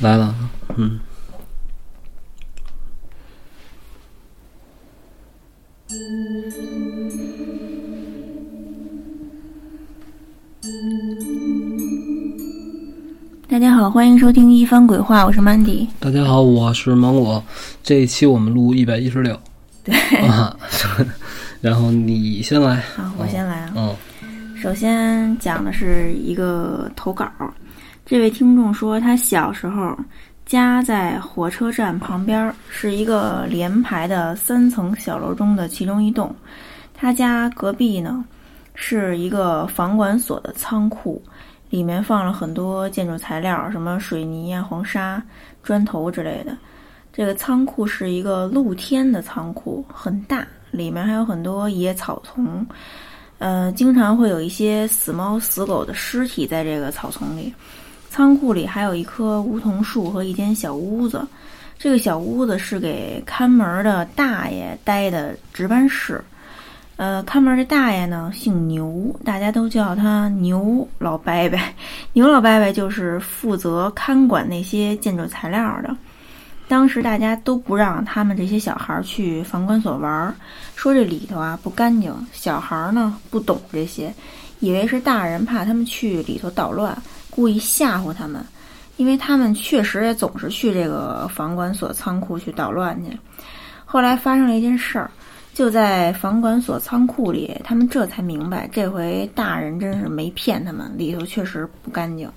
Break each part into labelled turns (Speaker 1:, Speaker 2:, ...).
Speaker 1: 来了，嗯。
Speaker 2: 大家好，欢迎收听一番鬼话，我是 Mandy。
Speaker 1: 大家好，我是芒果。这一期我们录一百一十六，
Speaker 2: 对，
Speaker 1: 啊，然后你先来。
Speaker 2: 好，我先来啊。
Speaker 1: 嗯，
Speaker 2: 首先讲的是一个投稿，这位听众说他小时候家在火车站旁边，是一个连排的三层小楼中的其中一栋。他家隔壁呢是一个房管所的仓库。里面放了很多建筑材料，什么水泥啊、黄沙、砖头之类的。这个仓库是一个露天的仓库，很大，里面还有很多野草丛。呃，经常会有一些死猫死狗的尸体在这个草丛里。仓库里还有一棵梧桐树和一间小屋子。这个小屋子是给看门的大爷待的值班室。呃，看门这大爷呢姓牛，大家都叫他牛老伯伯。牛老伯伯就是负责看管那些建筑材料的。当时大家都不让他们这些小孩去房管所玩，说这里头啊不干净。小孩呢不懂这些，以为是大人怕他们去里头捣乱，故意吓唬他们。因为他们确实也总是去这个房管所仓库去捣乱去。后来发生了一件事儿。就在房管所仓库里，他们这才明白，这回大人真是没骗他们，里头确实不干净。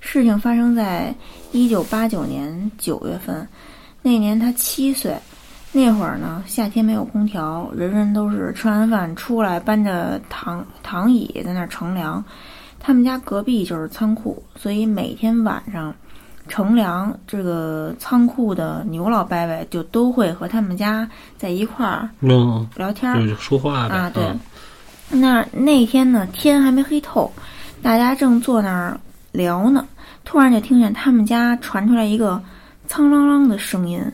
Speaker 2: 事情发生在一九八九年九月份，那年他七岁。那会儿呢，夏天没有空调，人人都是吃完饭出来搬着躺躺椅在那儿乘凉。他们家隔壁就是仓库，所以每天晚上。乘凉，这个仓库的牛老伯伯就都会和他们家在一块儿聊天
Speaker 1: 儿，说话
Speaker 2: 啊。对，那那天呢，天还没黑透，大家正坐那儿聊呢，突然就听见他们家传出来一个苍啷啷的声音，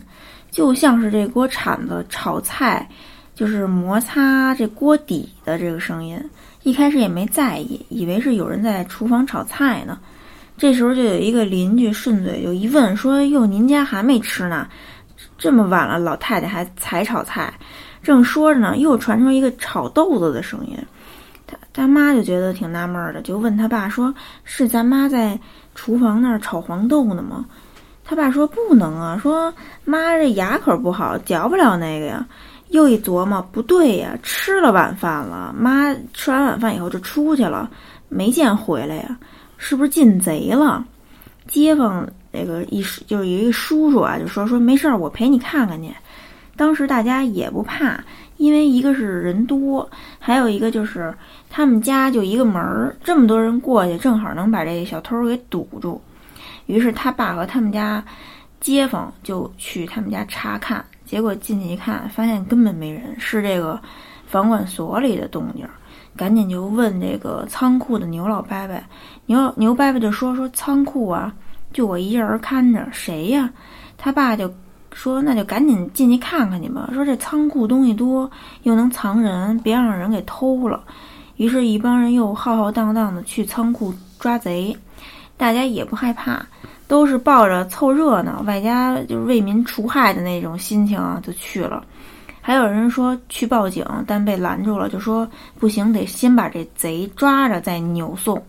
Speaker 2: 就像是这锅铲子炒菜，就是摩擦这锅底的这个声音。一开始也没在意，以为是有人在厨房炒菜呢。这时候就有一个邻居顺嘴就一问说：“哟，您家还没吃呢？这么晚了，老太太还才炒菜。”正说着呢，又传出一个炒豆子的声音。他他妈就觉得挺纳闷的，就问他爸说：“是咱妈在厨房那儿炒黄豆呢吗？”他爸说：“不能啊，说妈这牙口不好，嚼不了那个呀。”又一琢磨，不对呀，吃了晚饭了，妈吃完晚饭以后就出去了，没见回来呀。是不是进贼了？街坊那个一就是有一叔叔啊，就说说没事儿，我陪你看看去。当时大家也不怕，因为一个是人多，还有一个就是他们家就一个门儿，这么多人过去，正好能把这小偷给堵住。于是他爸和他们家街坊就去他们家查看，结果进去一看，发现根本没人，是这个房管所里的动静。赶紧就问这个仓库的牛老伯伯，牛牛伯伯就说说仓库啊，就我一人看着，谁呀？他爸就说那就赶紧进去看看去吧。说这仓库东西多，又能藏人，别让人给偷了。于是，一帮人又浩浩荡荡的去仓库抓贼，大家也不害怕，都是抱着凑热闹，外加就是为民除害的那种心情啊，就去了。还有人说去报警，但被拦住了，就说不行，得先把这贼抓着再扭送。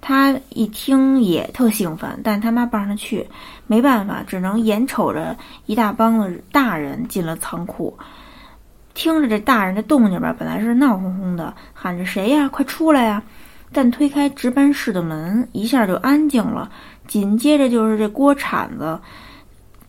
Speaker 2: 他一听也特兴奋，但他妈不让他去，没办法，只能眼瞅着一大帮子大人进了仓库，听着这大人的动静吧，本来是闹哄哄的，喊着谁呀，快出来呀！但推开值班室的门，一下就安静了，紧接着就是这锅铲子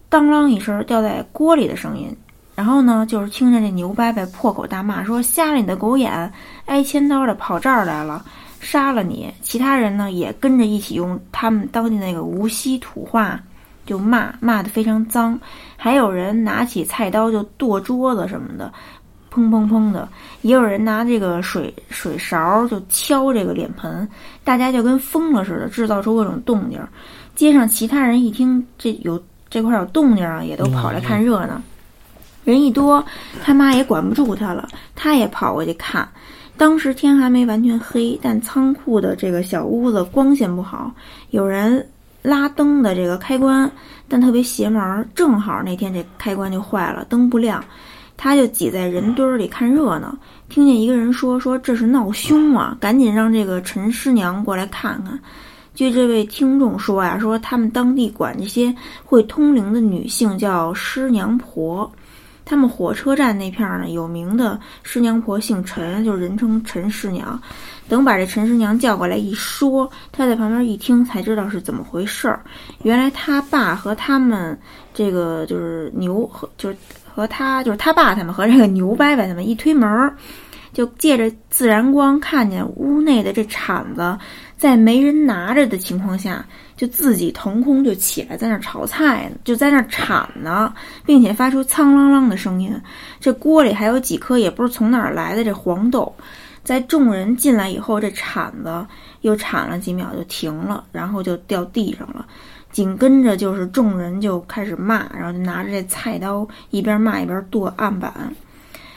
Speaker 2: 当啷一声掉在锅里的声音。然后呢，就是听着这牛伯伯破口大骂，说瞎了你的狗眼，挨千刀的跑这儿来了，杀了你！其他人呢也跟着一起用他们当地那个无锡土话就骂，骂得非常脏。还有人拿起菜刀就剁桌子什么的，砰砰砰的。也有人拿这个水水勺就敲这个脸盆，大家就跟疯了似的，制造出各种动静。街上其他人一听这有这块有动静啊，也都跑来看热闹。人一多，他妈也管不住他了，他也跑过去看。当时天还没完全黑，但仓库的这个小屋子光线不好，有人拉灯的这个开关，但特别邪门儿，正好那天这开关就坏了，灯不亮，他就挤在人堆儿里看热闹，听见一个人说说这是闹凶啊，赶紧让这个陈师娘过来看看。据这位听众说呀，说他们当地管这些会通灵的女性叫师娘婆。他们火车站那片儿呢，有名的师娘婆姓陈，就人称陈师娘。等把这陈师娘叫过来一说，他在旁边一听，才知道是怎么回事儿。原来他爸和他们这个就是牛和就是和他就是他爸他们和这个牛伯伯他们一推门儿，就借着自然光看见屋内的这铲子，在没人拿着的情况下。就自己腾空就起来，在那炒菜呢，就在那铲呢，并且发出苍啷啷的声音。这锅里还有几颗也不是从哪儿来的这黄豆。在众人进来以后，这铲子又铲了几秒就停了，然后就掉地上了。紧跟着就是众人就开始骂，然后就拿着这菜刀一边骂一边剁案板。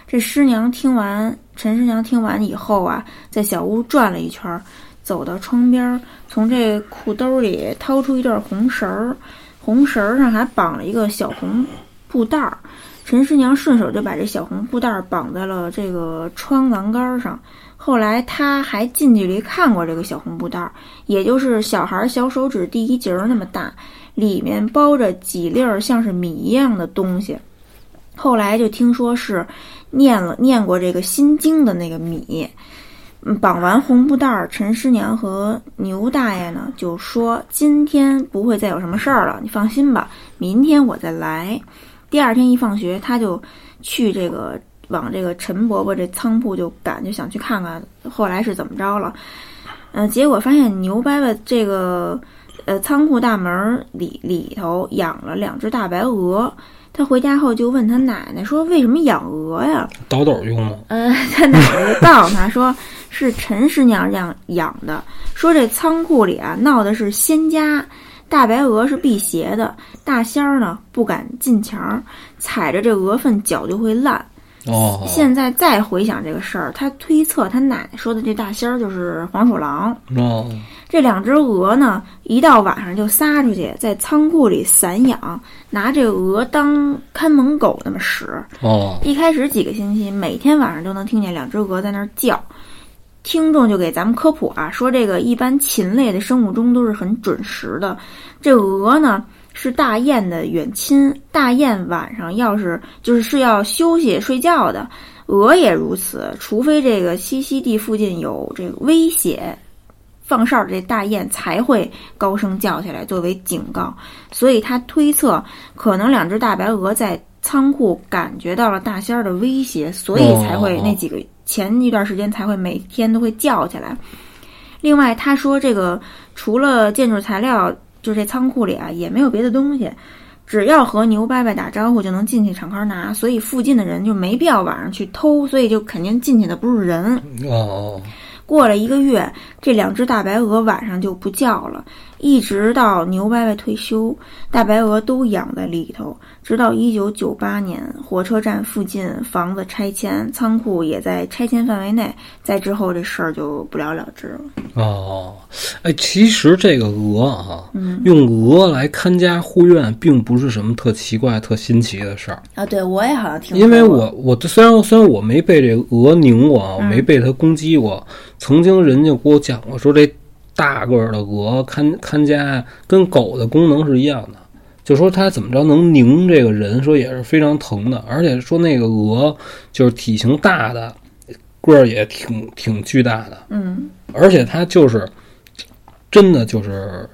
Speaker 2: 这师娘听完，陈师娘听完以后啊，在小屋转了一圈。走到窗边，从这裤兜里掏出一段红绳儿，红绳儿上还绑了一个小红布袋儿。陈师娘顺手就把这小红布袋儿绑在了这个窗栏杆上。后来他还近距离看过这个小红布袋儿，也就是小孩小手指第一节儿那么大，里面包着几粒儿像是米一样的东西。后来就听说是念了念过这个心经的那个米。绑完红布袋儿，陈师娘和牛大爷呢就说：“今天不会再有什么事儿了，你放心吧。明天我再来。”第二天一放学，他就去这个往这个陈伯伯这仓库就赶，就想去看看后来是怎么着了。嗯，结果发现牛伯伯这个呃仓库大门里里头养了两只大白鹅。他回家后就问他奶奶说：“为什么养鹅呀？
Speaker 1: 倒斗用吗？”
Speaker 2: 呃，他奶奶就告诉他说：“是陈师娘这样养的。说这仓库里啊闹的是仙家，大白鹅是辟邪的，大仙儿呢不敢进墙，踩着这鹅粪脚就会烂。
Speaker 1: 哦，
Speaker 2: 现在再回想这个事儿，他推测他奶奶说的这大仙儿就是黄鼠狼。
Speaker 1: 哦。”
Speaker 2: 这两只鹅呢，一到晚上就撒出去，在仓库里散养，拿这鹅当看门狗那么使。
Speaker 1: 哦，
Speaker 2: 一开始几个星期，每天晚上都能听见两只鹅在那儿叫。听众就给咱们科普啊，说这个一般禽类的生物钟都是很准时的。这鹅呢是大雁的远亲，大雁晚上要是就是是要休息睡觉的，鹅也如此，除非这个栖息地附近有这个危险。放哨这大雁才会高声叫起来作为警告，所以他推测可能两只大白鹅在仓库感觉到了大仙儿的威胁，所以才会那几个前一段时间才会每天都会叫起来。另外，他说这个除了建筑材料，就这仓库里啊也没有别的东西，只要和牛伯伯打招呼就能进去敞开拿，所以附近的人就没必要晚上去偷，所以就肯定进去的不是人。
Speaker 1: 哦。
Speaker 2: 过了一个月，这两只大白鹅晚上就不叫了，一直到牛伯伯退休，大白鹅都养在里头。直到一九九八年，火车站附近房子拆迁，仓库也在拆迁范围内，再之后这事儿就不了了之了。
Speaker 1: 哦，哎，其实这个鹅啊，
Speaker 2: 嗯，
Speaker 1: 用鹅来看家护院，并不是什么特奇怪、特新奇的事儿
Speaker 2: 啊。对，我也好像听，
Speaker 1: 因为我我虽然虽然我没被这鹅拧过，我没被它攻击过。曾经人家给我讲过，说这大个儿的鹅看看家跟狗的功能是一样的，就说它怎么着能拧这个人，说也是非常疼的，而且说那个鹅就是体型大的，个儿也挺挺巨大的，
Speaker 2: 嗯，
Speaker 1: 而且它就是真的就是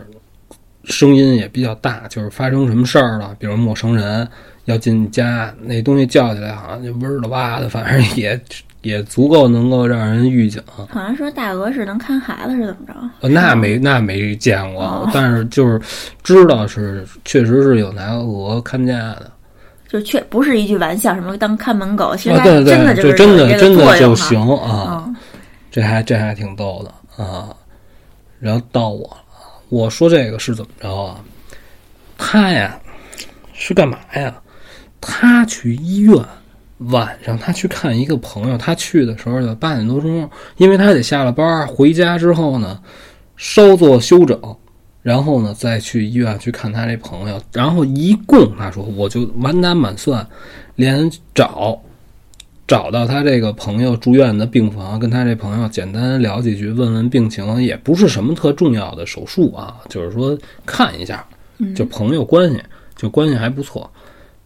Speaker 1: 声音也比较大，就是发生什么事儿了，比如陌生人要进你家，那东西叫起来好像就嗡的哇的，反正也。也足够能够让人预警。
Speaker 2: 好像说大鹅是能看孩子是怎么着？
Speaker 1: 那没那没见过，但是就是知道是确实是有拿鹅看家的。
Speaker 2: 就确不是一句玩笑，什么当看门狗，其
Speaker 1: 实真
Speaker 2: 的
Speaker 1: 就真
Speaker 2: 的
Speaker 1: 真的就行啊。这还这还挺逗的啊。然后到我了，我说这个是怎么着啊？他呀是干嘛呀？他去医院。晚上他去看一个朋友，他去的时候就八点多钟，因为他得下了班回家之后呢，稍作休整，然后呢再去医院去看他这朋友，然后一共他说我就满打满算，连找找到他这个朋友住院的病房，跟他这朋友简单聊几句，问问病情，也不是什么特重要的手术啊，就是说看一下，就朋友关系，就关系还不错。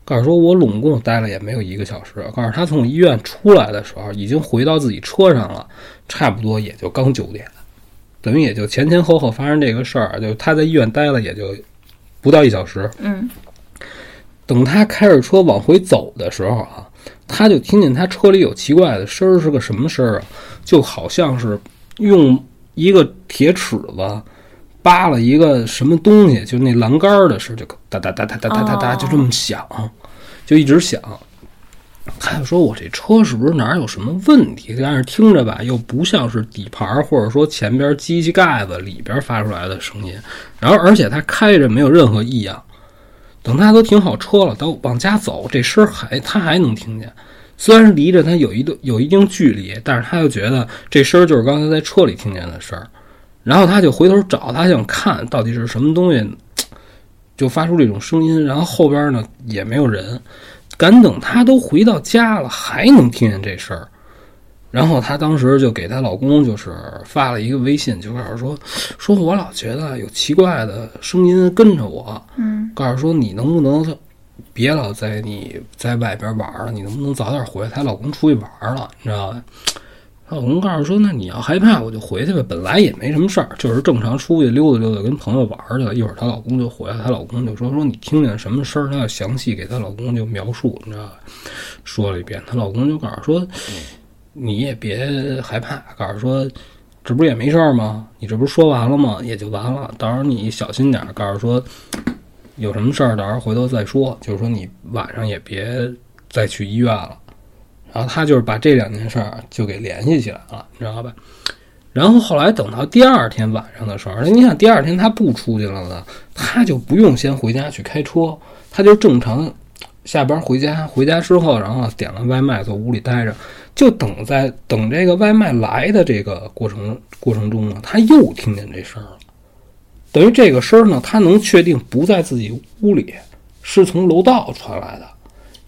Speaker 1: 告诉说我拢共待了也没有一个小时，告诉他从医院出来的时候已经回到自己车上了，差不多也就刚九点，等于也就前前后后发生这个事儿，就他在医院待了也就不到一小时。
Speaker 2: 嗯
Speaker 1: 等他开着车往回走的时候啊，他就听见他车里有奇怪的声儿，是个什么声儿啊？就好像是用一个铁尺子扒了一个什么东西，就那栏杆儿的声儿，就哒哒哒哒哒哒哒哒，
Speaker 2: 哦
Speaker 1: 就这么响，就一直响。他就说：“我这车是不是哪儿有什么问题？但是听着吧，又不像是底盘儿或者说前边机器盖子里边发出来的声音。然后，而且他开着没有任何异样。等他都停好车了，都往家走，这声儿还他还能听见。虽然离着他有一段有一定距离，但是他又觉得这声儿就是刚才在车里听见的声儿。然后他就回头找，他想看到底是什么东西，就发出这种声音。然后后边呢也没有人，敢等他都回到家了，还能听见这事儿。然后她当时就给她老公就是发了一个微信，就告诉说，说我老觉得有奇怪的声音跟着我，
Speaker 2: 嗯
Speaker 1: 告诉说你能不能别老在你在外边玩了，你能不能早点回来？她老公出去玩了，你知道吧？她老公告诉说，那你要害怕我就回去吧，本来也没什么事儿，就是正常出去溜达溜达，跟朋友玩去了。一会儿她老公就回来，她老公就说说你听见什么声儿？她要详细给她老公就描述，你知道吧？说了一遍，她老公就告诉说，你也别害怕，告诉说。这不也没事儿吗？你这不是说完了吗？也就完了。到时候你小心点儿，告诉说有什么事儿，到时候回头再说。就是说你晚上也别再去医院了。然后他就是把这两件事儿就给联系起来了，你知道吧？然后后来等到第二天晚上的时候，你想第二天他不出去了呢，他就不用先回家去开车，他就正常下班回家。回家之后，然后点了外卖，在屋里待着，就等在等这个外卖来的这个过程过程中呢，他又听见这声了。等于这个声呢，他能确定不在自己屋里，是从楼道传来的。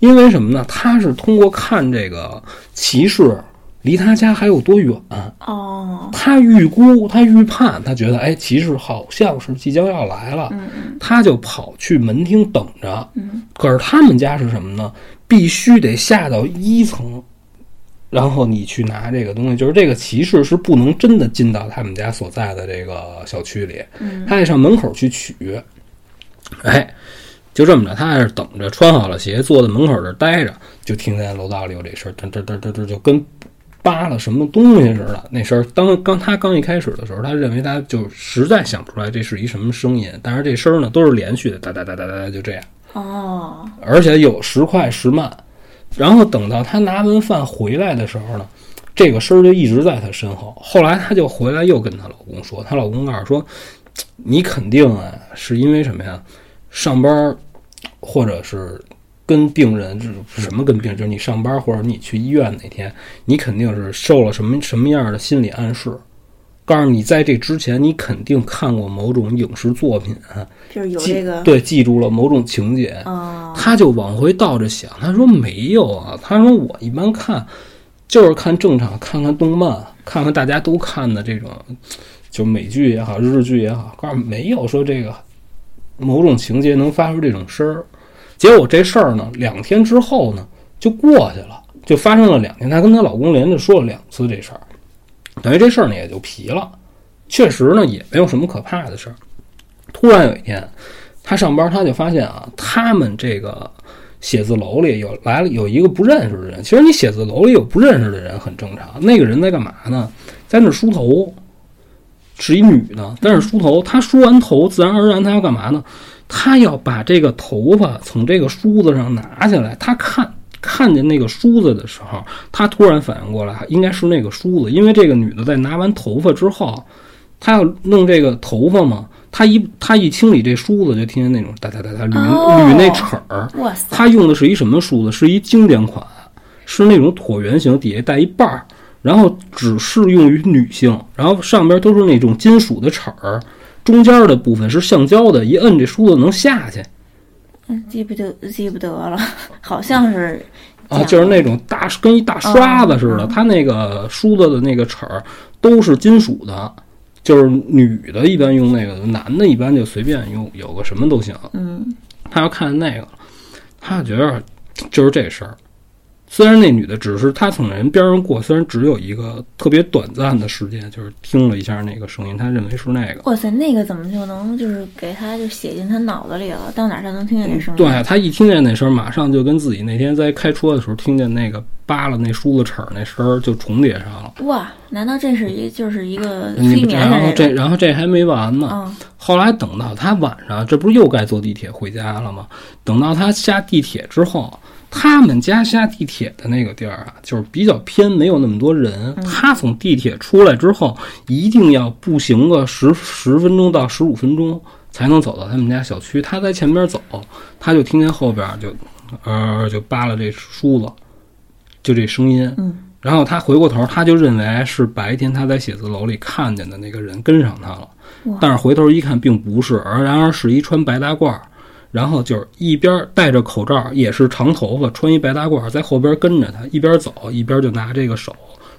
Speaker 1: 因为什么呢？他是通过看这个骑士离他家还有多远，
Speaker 2: 哦，
Speaker 1: 他预估，他预判，他觉得哎，骑士好像是即将要来了，他就跑去门厅等着。
Speaker 2: 嗯
Speaker 1: 可是他们家是什么呢？必须得下到一层，然后你去拿这个东西，就是这个骑士是不能真的进到他们家所在的这个小区里，
Speaker 2: 嗯
Speaker 1: 他得上门口去取。哎，就这么着，他在这等着，穿好了鞋，坐在门口这儿待着，就听见楼道里有这声儿，噔噔噔噔噔，就跟扒了什么东西似的。那声儿，当刚他刚一开始的时候，他认为他就实在想不出来这是一什么声音，但是这声儿呢都是连续的，哒哒哒哒哒哒，就这样。
Speaker 2: 哦，
Speaker 1: 而且有时快时慢。然后等到他拿完饭回来的时候呢，这个声儿就一直在他身后。后来他就回来又跟她老公说，她老公告诉说，你肯定啊是因为什么呀？上班儿或者是跟病人，是什么跟病人？就是你上班或者你去医院那天，你肯定是受了什么什么样的心理暗示。告诉你，在这之前，你肯定看过某种影视作品，
Speaker 2: 就是有
Speaker 1: 记
Speaker 2: 这个，
Speaker 1: 对记住了某种情节，
Speaker 2: 哦，
Speaker 1: 他就往回倒着想，他说没有啊，他说我一般看就是看正常，看看动漫，看看大家都看的这种，就美剧也好，日剧也好，告诉没有说这个某种情节能发出这种声儿。结果这事儿呢，两天之后呢就过去了，就发生了两天，她跟她老公连着说了两次这事儿，等于这事儿呢也就皮了。确实呢也没有什么可怕的事儿。突然有一天，他上班，他就发现啊，他们这个写字楼里有来了有一个不认识的人。其实你写字楼里有不认识的人很正常。那个人在干嘛呢？在那梳头，是一女的，但是梳头。她梳完头，自然而然她要干嘛呢？她要把这个头发从这个梳子上拿下来。她看看见那个梳子的时候，她突然反应过来，应该是那个梳子，因为这个女的在拿完头发之后，她要弄这个头发嘛。她一她一清理这梳子，就听见那种哒哒哒哒捋
Speaker 2: 哦
Speaker 1: 捋那齿儿。
Speaker 2: 哇塞，
Speaker 1: 她用的是一什么梳子？是一经典款，是那种椭圆形，底下带一把儿，然后只适用于女性，然后上边都是那种金属的齿儿，中间的部分是橡胶的，一摁这梳子能下去
Speaker 2: 嗯，记不得记不得了，好像是
Speaker 1: 啊，就是那种大跟一大刷子似的。它那个梳子的那个齿儿都是金属的，就是女的一般用那个，男的一般就随便用，有个什么都行。
Speaker 2: 嗯
Speaker 1: 他要看那个，他觉得就是这事儿。虽然那女的只是她从人边上过，虽然只有一个特别短暂的时间，就是听了一下那个声音，他认为是那个。
Speaker 2: 哇塞，那个怎么就能就是给他就写进他脑子里了？到哪儿他能听见那声音？
Speaker 1: 对他一听见那声，马上就跟自己那天在开车的时候听见那个扒拉那梳子齿儿那声儿就重叠上了。
Speaker 2: 哇，难道这是一就是一个催眠
Speaker 1: 然后这？然后这还没完呢，后来等到他晚上，这不是又该坐地铁回家了吗？等到他下地铁之后，他们家下地铁的那个地儿啊，就是比较偏，没有那么多人。他从地铁出来之后，一定要步行个十十分钟到十五分钟才能走到他们家小区。他在前边走，他就听见后边就，呃，就扒拉这梳子，就这声音。
Speaker 2: 嗯
Speaker 1: 然后他回过头，他就认为是白天他在写字楼里看见的那个人跟上他了。但是回头一看，并不是，而然而是一穿白大褂儿，然后就是一边戴着口罩，也是长头发，穿一白大褂儿，在后边跟着他，一边走一边就拿这个手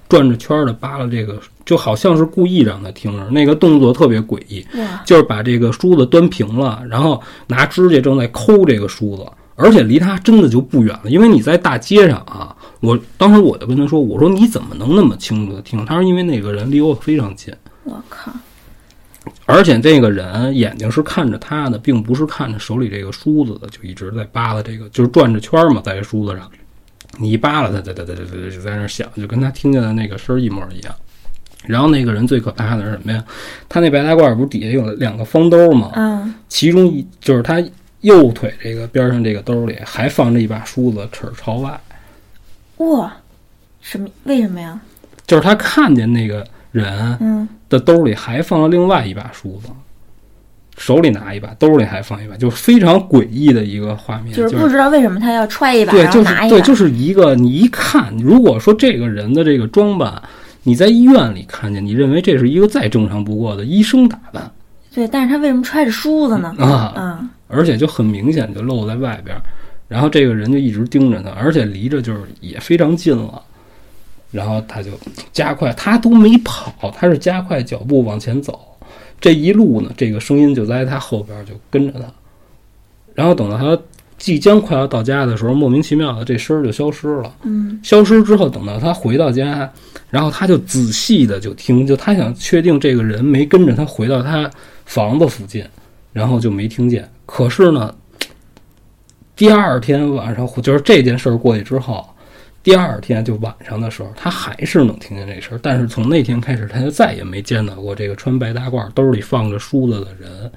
Speaker 1: 转着圈儿的扒拉这个，就好像是故意让他听着，那个动作特别诡异，就是把这个梳子端平了，然后拿指甲正在抠这个梳子，而且离他真的就不远了，因为你在大街上啊。我当时我就跟他说：“我说你怎么能那么清楚的听？”他说：“因为那个人离我非常近。”
Speaker 2: 我靠，
Speaker 1: 而且这个人眼睛是看着他的，并不是看着手里这个梳子的，就一直在扒拉这个，就是转着圈儿嘛，在这梳子上。你一扒拉他，哒哒哒哒哒，就在那响，就跟他听见的那个声儿一模一样。然后那个人最可怕的是什么呀？他那白大褂不是底下有两个方兜吗？
Speaker 2: 嗯
Speaker 1: 其中一就是他右腿这个边上这个兜里还放着一把梳子，齿朝外。
Speaker 2: 哇，什么？为什么呀？
Speaker 1: 就是他看见那个人
Speaker 2: 嗯
Speaker 1: 的兜里还放了另外一把梳子，手里拿一把，兜里还放一把，就是非常诡异的一个画面。
Speaker 2: 就是不知道为什么他要揣一把，
Speaker 1: 对，就是对。就是一个你一看，如果说这个人的这个装扮，你在医院里看见，你认为这是一个再正常不过的医生打扮
Speaker 2: 对，但是他为什么揣着梳子呢？
Speaker 1: 啊，
Speaker 2: 嗯
Speaker 1: 而且就很明显就露在外边儿，然后这个人就一直盯着他，而且离着就是也非常近了，然后他就加快，他都没跑，他是加快脚步往前走，这一路呢，这个声音就在他后边就跟着他，然后等到他即将快要到家的时候，莫名其妙的这声儿就消失了。
Speaker 2: 嗯
Speaker 1: 消失之后，等到他回到家，然后他就仔细的就听，就他想确定这个人没跟着他回到他房子附近，然后就没听见。可是呢，第二天晚上就是这件事儿过去之后，第二天就晚上的时候，他还是能听见这声儿，但是从那天开始，他就再也没见到过这个穿白大褂、兜里放着梳子的人。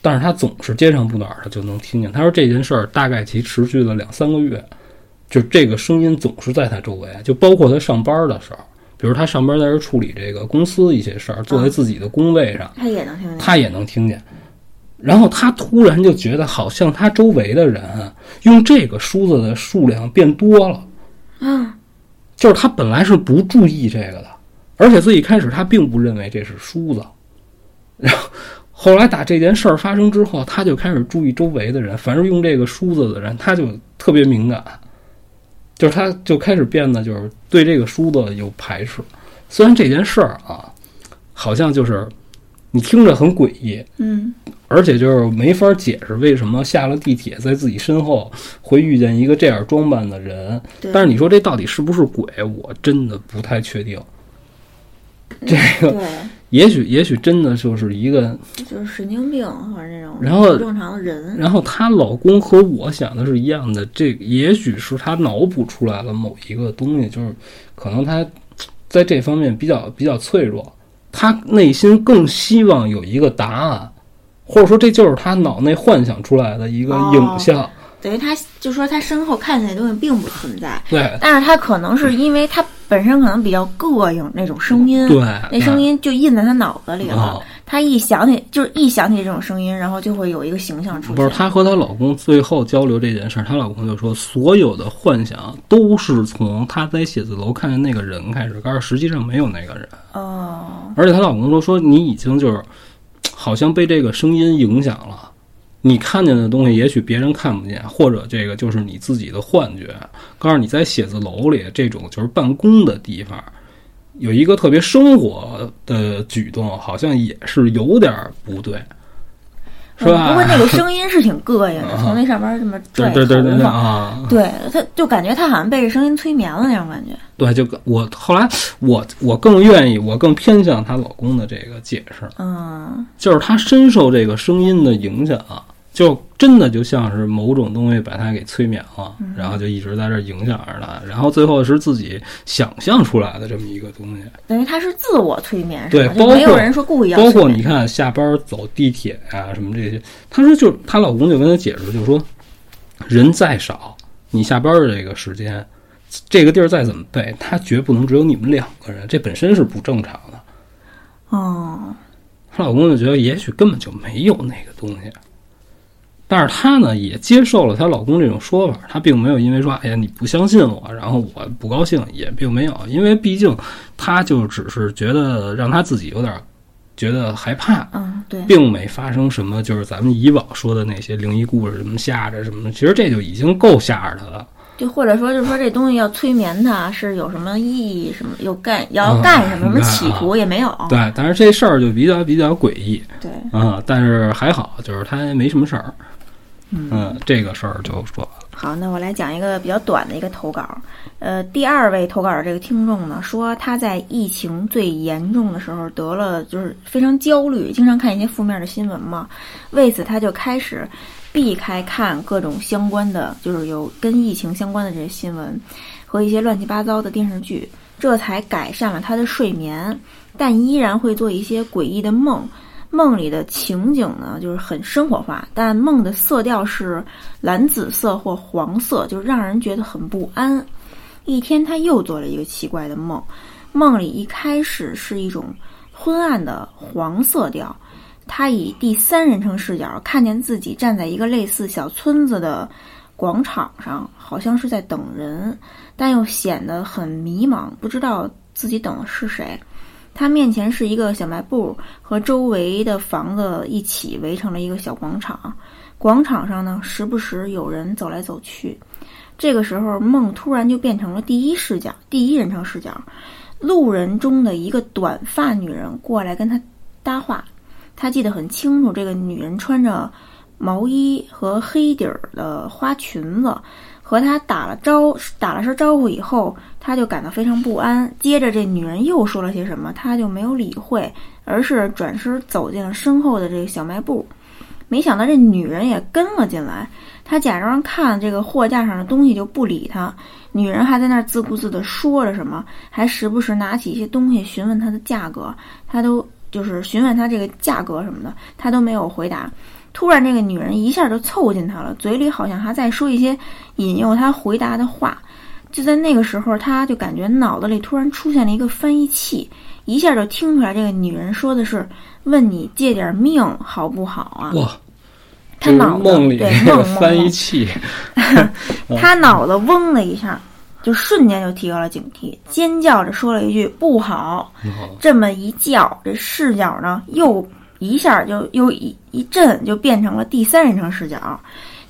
Speaker 1: 但是他总是接上不哪儿他就能听见。他说这件事儿大概其持续了两三个月，就这个声音总是在他周围，就包括他上班的时候，比如他上班在这处理这个公司一些事儿，坐在自己的工位上，
Speaker 2: 他也能听见。
Speaker 1: 他也能听见。然后他突然就觉得，好像他周围的人啊用这个梳子的数量变多了。
Speaker 2: 啊，
Speaker 1: 就是他本来是不注意这个的，而且最一开始他并不认为这是梳子，然后后来打这件事儿发生之后，他就开始注意周围的人，凡是用这个梳子的人，他就特别敏感，就是他就开始变得就是对这个梳子有排斥。虽然这件事儿啊，好像就是你听着很诡异，
Speaker 2: 嗯，
Speaker 1: 而且就是没法解释为什么下了地铁，在自己身后会遇见一个这样装扮的人。但是你说这到底是不是鬼，我真的不太确定。这个
Speaker 2: 对，
Speaker 1: 也许也许真的就是一个，
Speaker 2: 就是神经病或者那种
Speaker 1: 然后
Speaker 2: 不正常的人。
Speaker 1: 然后她老公和我想的是一样的，这也许是她脑补出来了某一个东西，就是可能她在这方面比较比较脆弱，她内心更希望有一个答案，或者说这就是他脑内幻想出来的一个影像。
Speaker 2: 等于他就说他身后看见的东西并不存在，
Speaker 1: 对
Speaker 2: 但是他可能是因为他本身可能比较膈应那种声音，
Speaker 1: 对，
Speaker 2: 那声音就印在他脑子里了。
Speaker 1: 啊，
Speaker 2: 他一想起，就是一想起这种声音，然后就会有一个形象出现。
Speaker 1: 不是她和她老公最后交流这件事儿，她老公就说，所有的幻想都是从她在写字楼看见那个人开始，但是实际上没有那个人。
Speaker 2: 哦，
Speaker 1: 而且她老公说说你已经就是，好像被这个声音影响了。你看见的东西，也许别人看不见，或者这个就是你自己的幻觉。告诉你，在写字楼里这种就是办公的地方，有一个特别生活的举动，好像也是有点不对，是吧？
Speaker 2: 不过那个声音是挺膈应的，从那上边这么拽
Speaker 1: 对对对对
Speaker 2: 头发
Speaker 1: 啊！
Speaker 2: 对，他就感觉他好像被这声音催眠了那种感觉。
Speaker 1: 对，就我后来我我更愿意，我更偏向她老公的这个解释，
Speaker 2: 嗯，
Speaker 1: 就是她深受这个声音的影响，就真的就像是某种东西把他给催眠了，然后就一直在这影响着他，然后最后是自己想象出来的这么一个东西。
Speaker 2: 等于他是自我催眠？
Speaker 1: 对包
Speaker 2: 括没有
Speaker 1: 括
Speaker 2: 人说故意要
Speaker 1: 包括你看下班走地铁啊什么这些，她说就她老公就跟她解释，就说人再少，你下班的这个时间，这个地儿再怎么背，他绝不能只有你们两个人，这本身是不正常的。
Speaker 2: 哦，
Speaker 1: 她老公就觉得也许根本就没有那个东西，但是她呢也接受了她老公这种说法，她并没有因为说哎呀你不相信我，然后我不高兴，也并没有，因为毕竟她就只是觉得让她自己有点觉得害怕，
Speaker 2: 嗯，对，
Speaker 1: 并没发生什么就是咱们以往说的那些灵异故事什么吓着什么的，其实这就已经够吓着她了。
Speaker 2: 就或者说就是说这东西要催眠他是有什么意义，什么有干
Speaker 1: 啊
Speaker 2: 要干什么，什么企图也没有。
Speaker 1: 对，但是这事儿就比较比较诡异
Speaker 2: 对，
Speaker 1: 啊、但是还好，就是她没什么事儿。嗯，这个事儿就说完了。
Speaker 2: 好，那我来讲一个比较短的一个投稿。呃，第二位投稿的这个听众呢，说他在疫情最严重的时候得了，就是非常焦虑，经常看一些负面的新闻嘛。为此，他就开始避开看各种相关的，就是有跟疫情相关的这些新闻和一些乱七八糟的电视剧，这才改善了他的睡眠，但依然会做一些诡异的梦。梦里的情景呢，就是很生活化，但梦的色调是蓝紫色或黄色，就让人觉得很不安。一天，他又做了一个奇怪的梦，梦里一开始是一种昏暗的黄色调，他以第三人称视角看见自己站在一个类似小村子的广场上，好像是在等人，但又显得很迷茫，不知道自己等的是谁。他面前是一个小卖部，和周围的房子一起围成了一个小广场。广场上呢，时不时有人走来走去。这个时候，梦突然就变成了第一视角，第一人称视角。路人中的一个短发女人过来跟他搭话，他记得很清楚，这个女人穿着毛衣和黑底儿的花裙子，和他打了招打了声招呼以后，他就感到非常不安。接着，这女人又说了些什么，他就没有理会，而是转身走进了身后的这个小卖部。没想到这女人也跟了进来，他假装看这个货架上的东西就不理他。女人还在那儿自顾自地说着什么，还时不时拿起一些东西询问他的价格，他都就是询问他这个价格什么的，他都没有回答。突然，这个女人一下就凑近他了，嘴里好像还在说一些引诱他回答的话。就在那个时候，他就感觉脑子里突然出现了一个翻译器，一下就听出来这个女人说的是“问你借点命好不好啊
Speaker 1: 哇，”。
Speaker 2: 他脑子
Speaker 1: 梦里
Speaker 2: 对梦
Speaker 1: 翻译器，
Speaker 2: 他脑子嗡的一下，就瞬间就提高了警惕，尖叫着说了一句“不好”。这么一叫，这视角呢又一下就又一一阵，就变成了第三人称视角。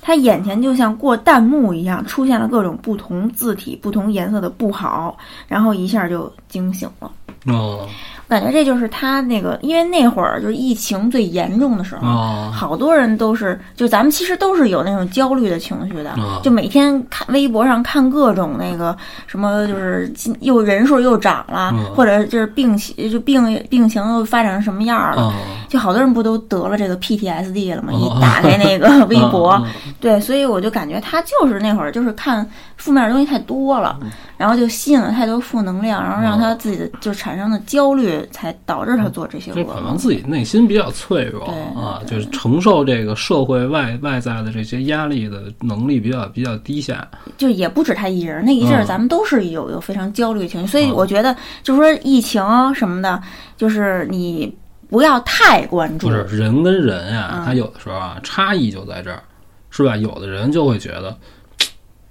Speaker 2: 他眼前就像过弹幕一样，出现了各种不同字体、不同颜色的“不好”，然后一下就惊醒了。
Speaker 1: 哦
Speaker 2: 感觉这就是他那个，因为那会儿就是疫情最严重的时候，
Speaker 1: 哦，
Speaker 2: 好多人都是，就咱们其实都是有那种焦虑的情绪的，
Speaker 1: 啊
Speaker 2: 就每天看微博上看各种那个什么，就是又人数又涨了，
Speaker 1: 嗯
Speaker 2: 或者就是病情就病病情又发展成什么样了，
Speaker 1: 哦，
Speaker 2: 就好多人不都得了这个 PTSD 了吗？
Speaker 1: 哦
Speaker 2: 一打开那个 微博，
Speaker 1: 哦
Speaker 2: 对，所以我就感觉他就是那会儿就是看负面的东西太多了，
Speaker 1: 嗯
Speaker 2: 然后就吸引了太多负能量，然后让他自己的就产生了焦虑，才导致他做这些
Speaker 1: 这
Speaker 2: 噩梦。
Speaker 1: 可能自己内心比较脆弱啊，就是承受这个社会外外在的这些压力的能力比较比较低下。
Speaker 2: 就也不止他一人，那一阵儿
Speaker 1: 嗯
Speaker 2: 咱们都是有有非常焦虑情绪，所以
Speaker 1: 嗯
Speaker 2: 我觉得就是说疫情啊什么的，就是你不要太关注
Speaker 1: 不。是人跟人呀、
Speaker 2: 嗯
Speaker 1: 他有的时候啊，差异就在这儿，是吧？有的人就会觉得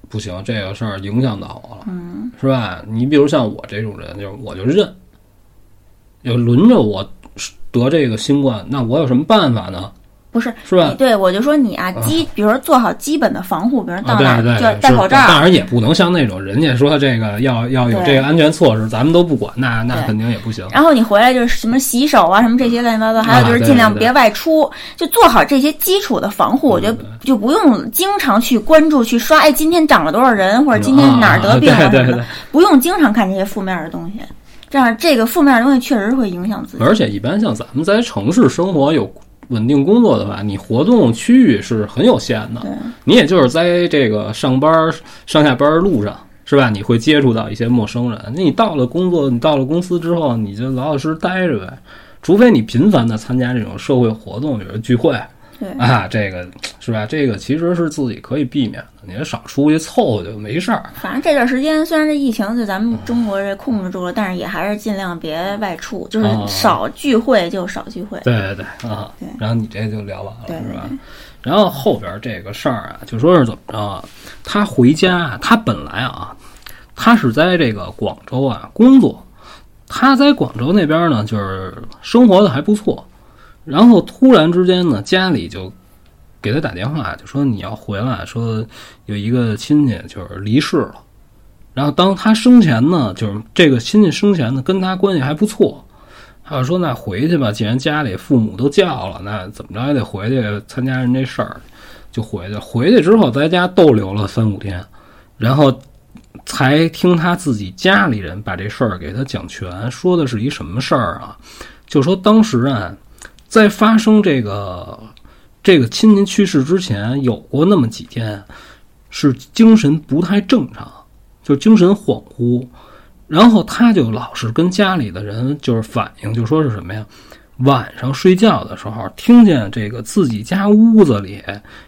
Speaker 1: 不行，这个事儿影响到我了，
Speaker 2: 嗯，
Speaker 1: 是吧？你比如像我这种人，就是我就认，要轮着我得这个新冠，那我有什么办法呢？
Speaker 2: 不是
Speaker 1: 是吧？
Speaker 2: 对，我就说你啊，基，比如说做好基本的防护，比如到哪
Speaker 1: 对对，
Speaker 2: 就要戴口罩。
Speaker 1: 当然也不能像那种人家说这个要要有这个安全措施，咱们都不管，那那肯定也不行。
Speaker 2: 然后你回来就是什么洗手啊，什么这些乱七八糟，还有就是尽量别外出，就做好这些基础的防护。我觉得就不用经常去关注去刷，哎，今天涨了多少人，或者今天哪儿得病了什么的，不用经常看这些负面的东西。这样这个负面的东西确实会影响自己。
Speaker 1: 而且一般像咱们在城市生活有。稳定工作的话，你活动区域是很有限的。你也就是在这个上班、上下班路上，是吧？你会接触到一些陌生人。那你到了工作，你到了公司之后，你就老老实实待着呗。除非你频繁的参加这种社会活动，比如聚会。
Speaker 2: 对
Speaker 1: 啊，这个是吧？这个其实是自己可以避免的，你也少出去凑就没事儿。
Speaker 2: 反正这段时间虽然这疫情就咱们中国这控制住了，但是也还是尽量别外出，就是少聚会就少聚会。
Speaker 1: 对对对啊，
Speaker 2: 对。
Speaker 1: 然后你这就聊完了，
Speaker 2: 是
Speaker 1: 吧？然后后边这个事儿啊，就说是怎么着啊？他回家，他本来啊，他是在这个广州啊工作，他在广州那边呢，就是生活的还不错。然后突然之间呢，家里就给他打电话，就说你要回来，说有一个亲戚就是离世了。然后当他生前呢，就是这个亲戚生前呢跟他关系还不错，他就说那回去吧，既然家里父母都叫了，那怎么着也得回去参加人这事儿，就回去。回去之后在家逗留了三五天，然后才听他自己家里人把这事儿给他讲全，说的是一什么事儿啊？就说当时啊。在发生这个这个亲戚去世之前，有过那么几天是精神不太正常，就精神恍惚，然后他就老是跟家里的人就是反映，就说是什么呀？晚上睡觉的时候，听见这个自己家屋子里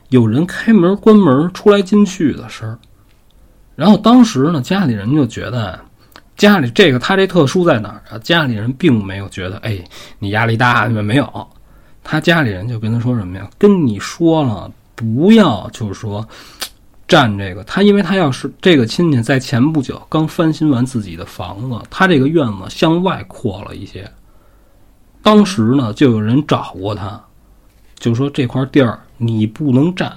Speaker 1: 有人开门关门、出来进去的声儿，然后当时呢，家里人就觉得。家里这个他这特殊在哪儿啊？家里人并没有觉得，哎，你压力大，没有。他家里人就跟他说什么呀？跟你说了，不要就是说占这个。他因为他要是这个亲戚在前不久刚翻新完自己的房子，他这个院子向外扩了一些。当时呢，就有人找过他，就说这块地儿你不能占。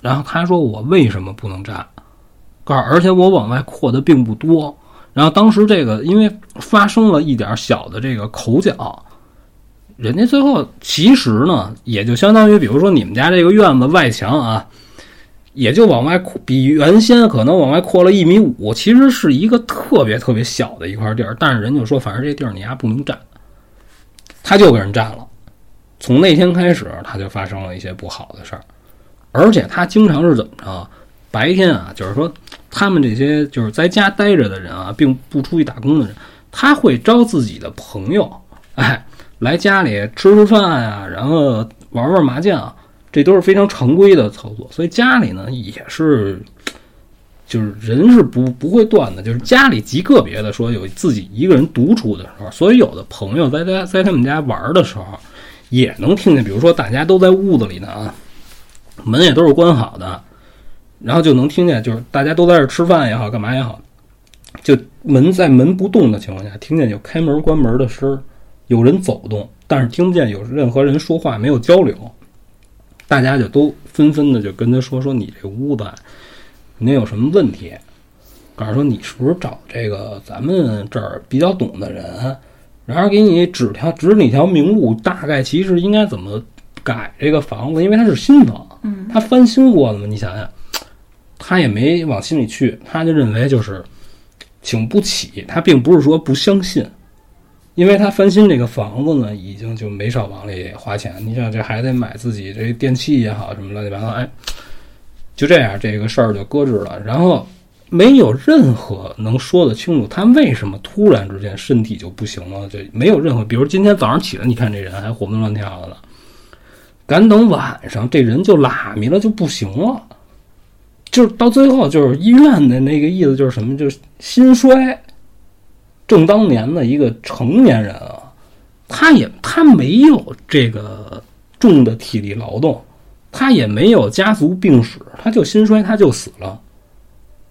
Speaker 1: 然后他说我为什么不能占？告诉而且我往外扩的并不多。然后当时这个因为发生了一点小的这个口角，人家最后其实呢，也就相当于比如说你们家这个院子外墙啊，也就往外扩，比原先可能往外扩了一米五，其实是一个特别特别小的一块地儿。但是人就说，反正这地儿你丫不能占，他就给人占了。从那天开始，他就发生了一些不好的事儿，而且他经常是怎么着？白天啊，就是说，他们这些就是在家待着的人啊，并不出去打工的人，他会招自己的朋友，哎，来家里吃吃饭呀，然后玩玩麻将，这都是非常常规的操作。所以家里呢，也是，就是人是不不会断的。就是家里极个别的说有自己一个人独处的时候，所以有的朋友在家在他们家玩的时候，也能听见，比如说大家都在屋子里呢啊，门也都是关好的。然后就能听见，就是大家都在这吃饭也好，干嘛也好，就门在门不动的情况下，听见有开门关门的声儿，有人走动，但是听不见有任何人说话，没有交流。大家就都纷纷的就跟他说：“说你这屋子肯定有什么问题。”告诉说你是不是找这个咱们这儿比较懂的人，然后给你指条指你条明路，大概其实应该怎么改这个房子，因为它是新房，
Speaker 2: 嗯，
Speaker 1: 它翻新过的嘛，你想想。他也没往心里去，他就认为就是请不起。他并不是说不相信，因为他翻新这个房子呢，已经就没少往里花钱。你想，这还得买自己这电器也好，什么乱七八糟，哎，就这样，这个事儿就搁置了。然后没有任何能说得清楚，他为什么突然之间身体就不行了，就没有任何。比如今天早上起来，你看这人还活蹦乱跳的了，赶等晚上，这人就拉米了，就不行了。就是到最后，就是医院的那个意思，就是什么？就是心衰。正当年的一个成年人啊，他也他没有这个重的体力劳动，他也没有家族病史，他就心衰，他就死了。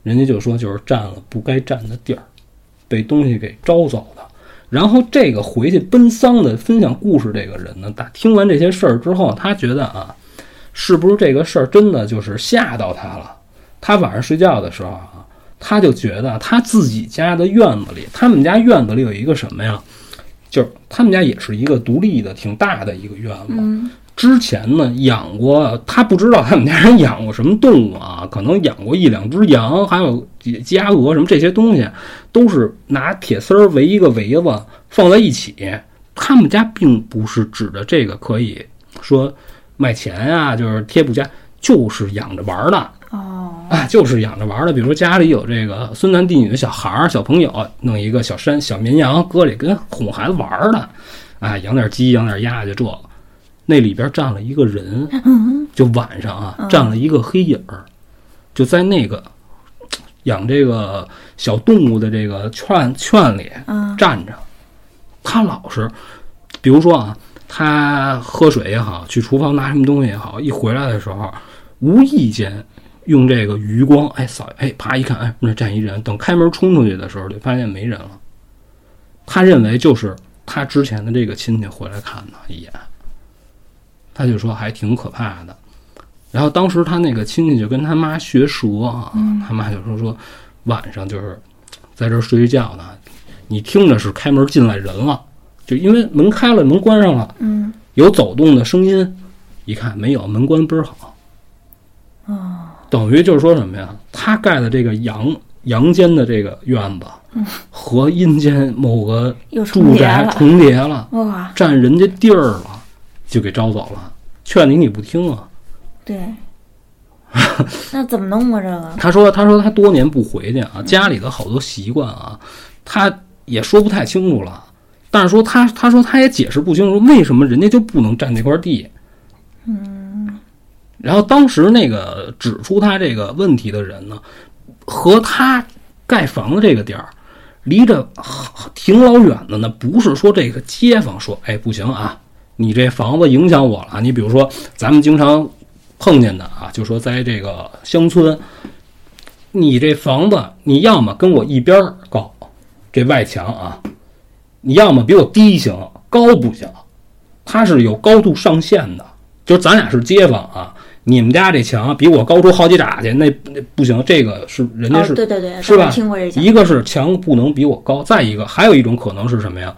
Speaker 1: 人家就说，就是占了不该占的地儿，被东西给招走的。然后这个回去奔丧的分享故事这个人呢，打听完这些事儿之后，他觉得啊，是不是这个事儿真的就是吓到他了？他晚上睡觉的时候啊，他就觉得他自己家的院子里，他们家院子里有一个什么呀？就是他们家也是一个独立的、挺大的一个院子。
Speaker 2: 嗯
Speaker 1: 之前呢养过，他不知道他们家人养过什么动物啊，可能养过一两只羊，还有鸡鸡鸭鹅什么这些东西，都是拿铁丝儿围一个围子放在一起。他们家并不是指着这个可以说卖钱啊，就是贴补家，就是养着玩儿的。
Speaker 2: 哦，
Speaker 1: 啊，就是养着玩儿的。比如家里有这个孙男弟女的小孩儿、小朋友，弄一个小山、小绵羊搁里跟哄孩子玩儿的，啊，养点鸡、养点鸭就这个。那里边站了一个人，就晚上啊，站了一个黑影儿，就在那个养这个小动物的这个圈圈里
Speaker 2: 嗯
Speaker 1: 站着。他老实，比如说啊，他喝水也好，去厨房拿什么东西也好，一回来的时候，无意间用这个余光，哎扫，哎啪一看，哎那站一人。等开门冲出去的时候，就发现没人了。他认为就是他之前的这个亲戚回来看他一眼，他就说还挺可怕的。然后当时他那个亲戚就跟他妈学舌啊，他妈就说说晚上就是在这儿睡觉呢，你听着是开门进来人了，就因为门开了，门关上了，
Speaker 2: 嗯，
Speaker 1: 有走动的声音，一看没有，门关倍儿好。
Speaker 2: 哦，
Speaker 1: 等于就是说什么呀？他盖的这个阳阳间的这个院子，和阴间某个住宅重叠了，
Speaker 2: 哇，
Speaker 1: 占人家地儿了，就给招走了。劝你你不听啊！
Speaker 2: 对，那怎么弄啊？这个，
Speaker 1: 他说：“他说他多年不回去啊，家里的好多习惯啊，他也说不太清楚了。但是说他他说他也解释不清楚为什么人家就不能占这块地。嗯，然后当时那个指出他这个问题的人呢，和他盖房子这个点儿离着挺老远的呢，不是说这个街坊说，哎不行啊，你这房子影响我了。你比如说咱们经常碰见的啊，就说在这个乡村，你这房子你要么跟我一边高，这外墙啊，你要么比我低行，高不行，它是有高度上限的。就是咱俩是街坊啊，你们家这墙比我高出好几拃去，那那不行，这个是人家
Speaker 2: 哦，
Speaker 1: 是、
Speaker 2: 对对对，
Speaker 1: 是吧
Speaker 2: 听过这，
Speaker 1: 一个是墙不能比我高，再一个还有一种可能是什么呀？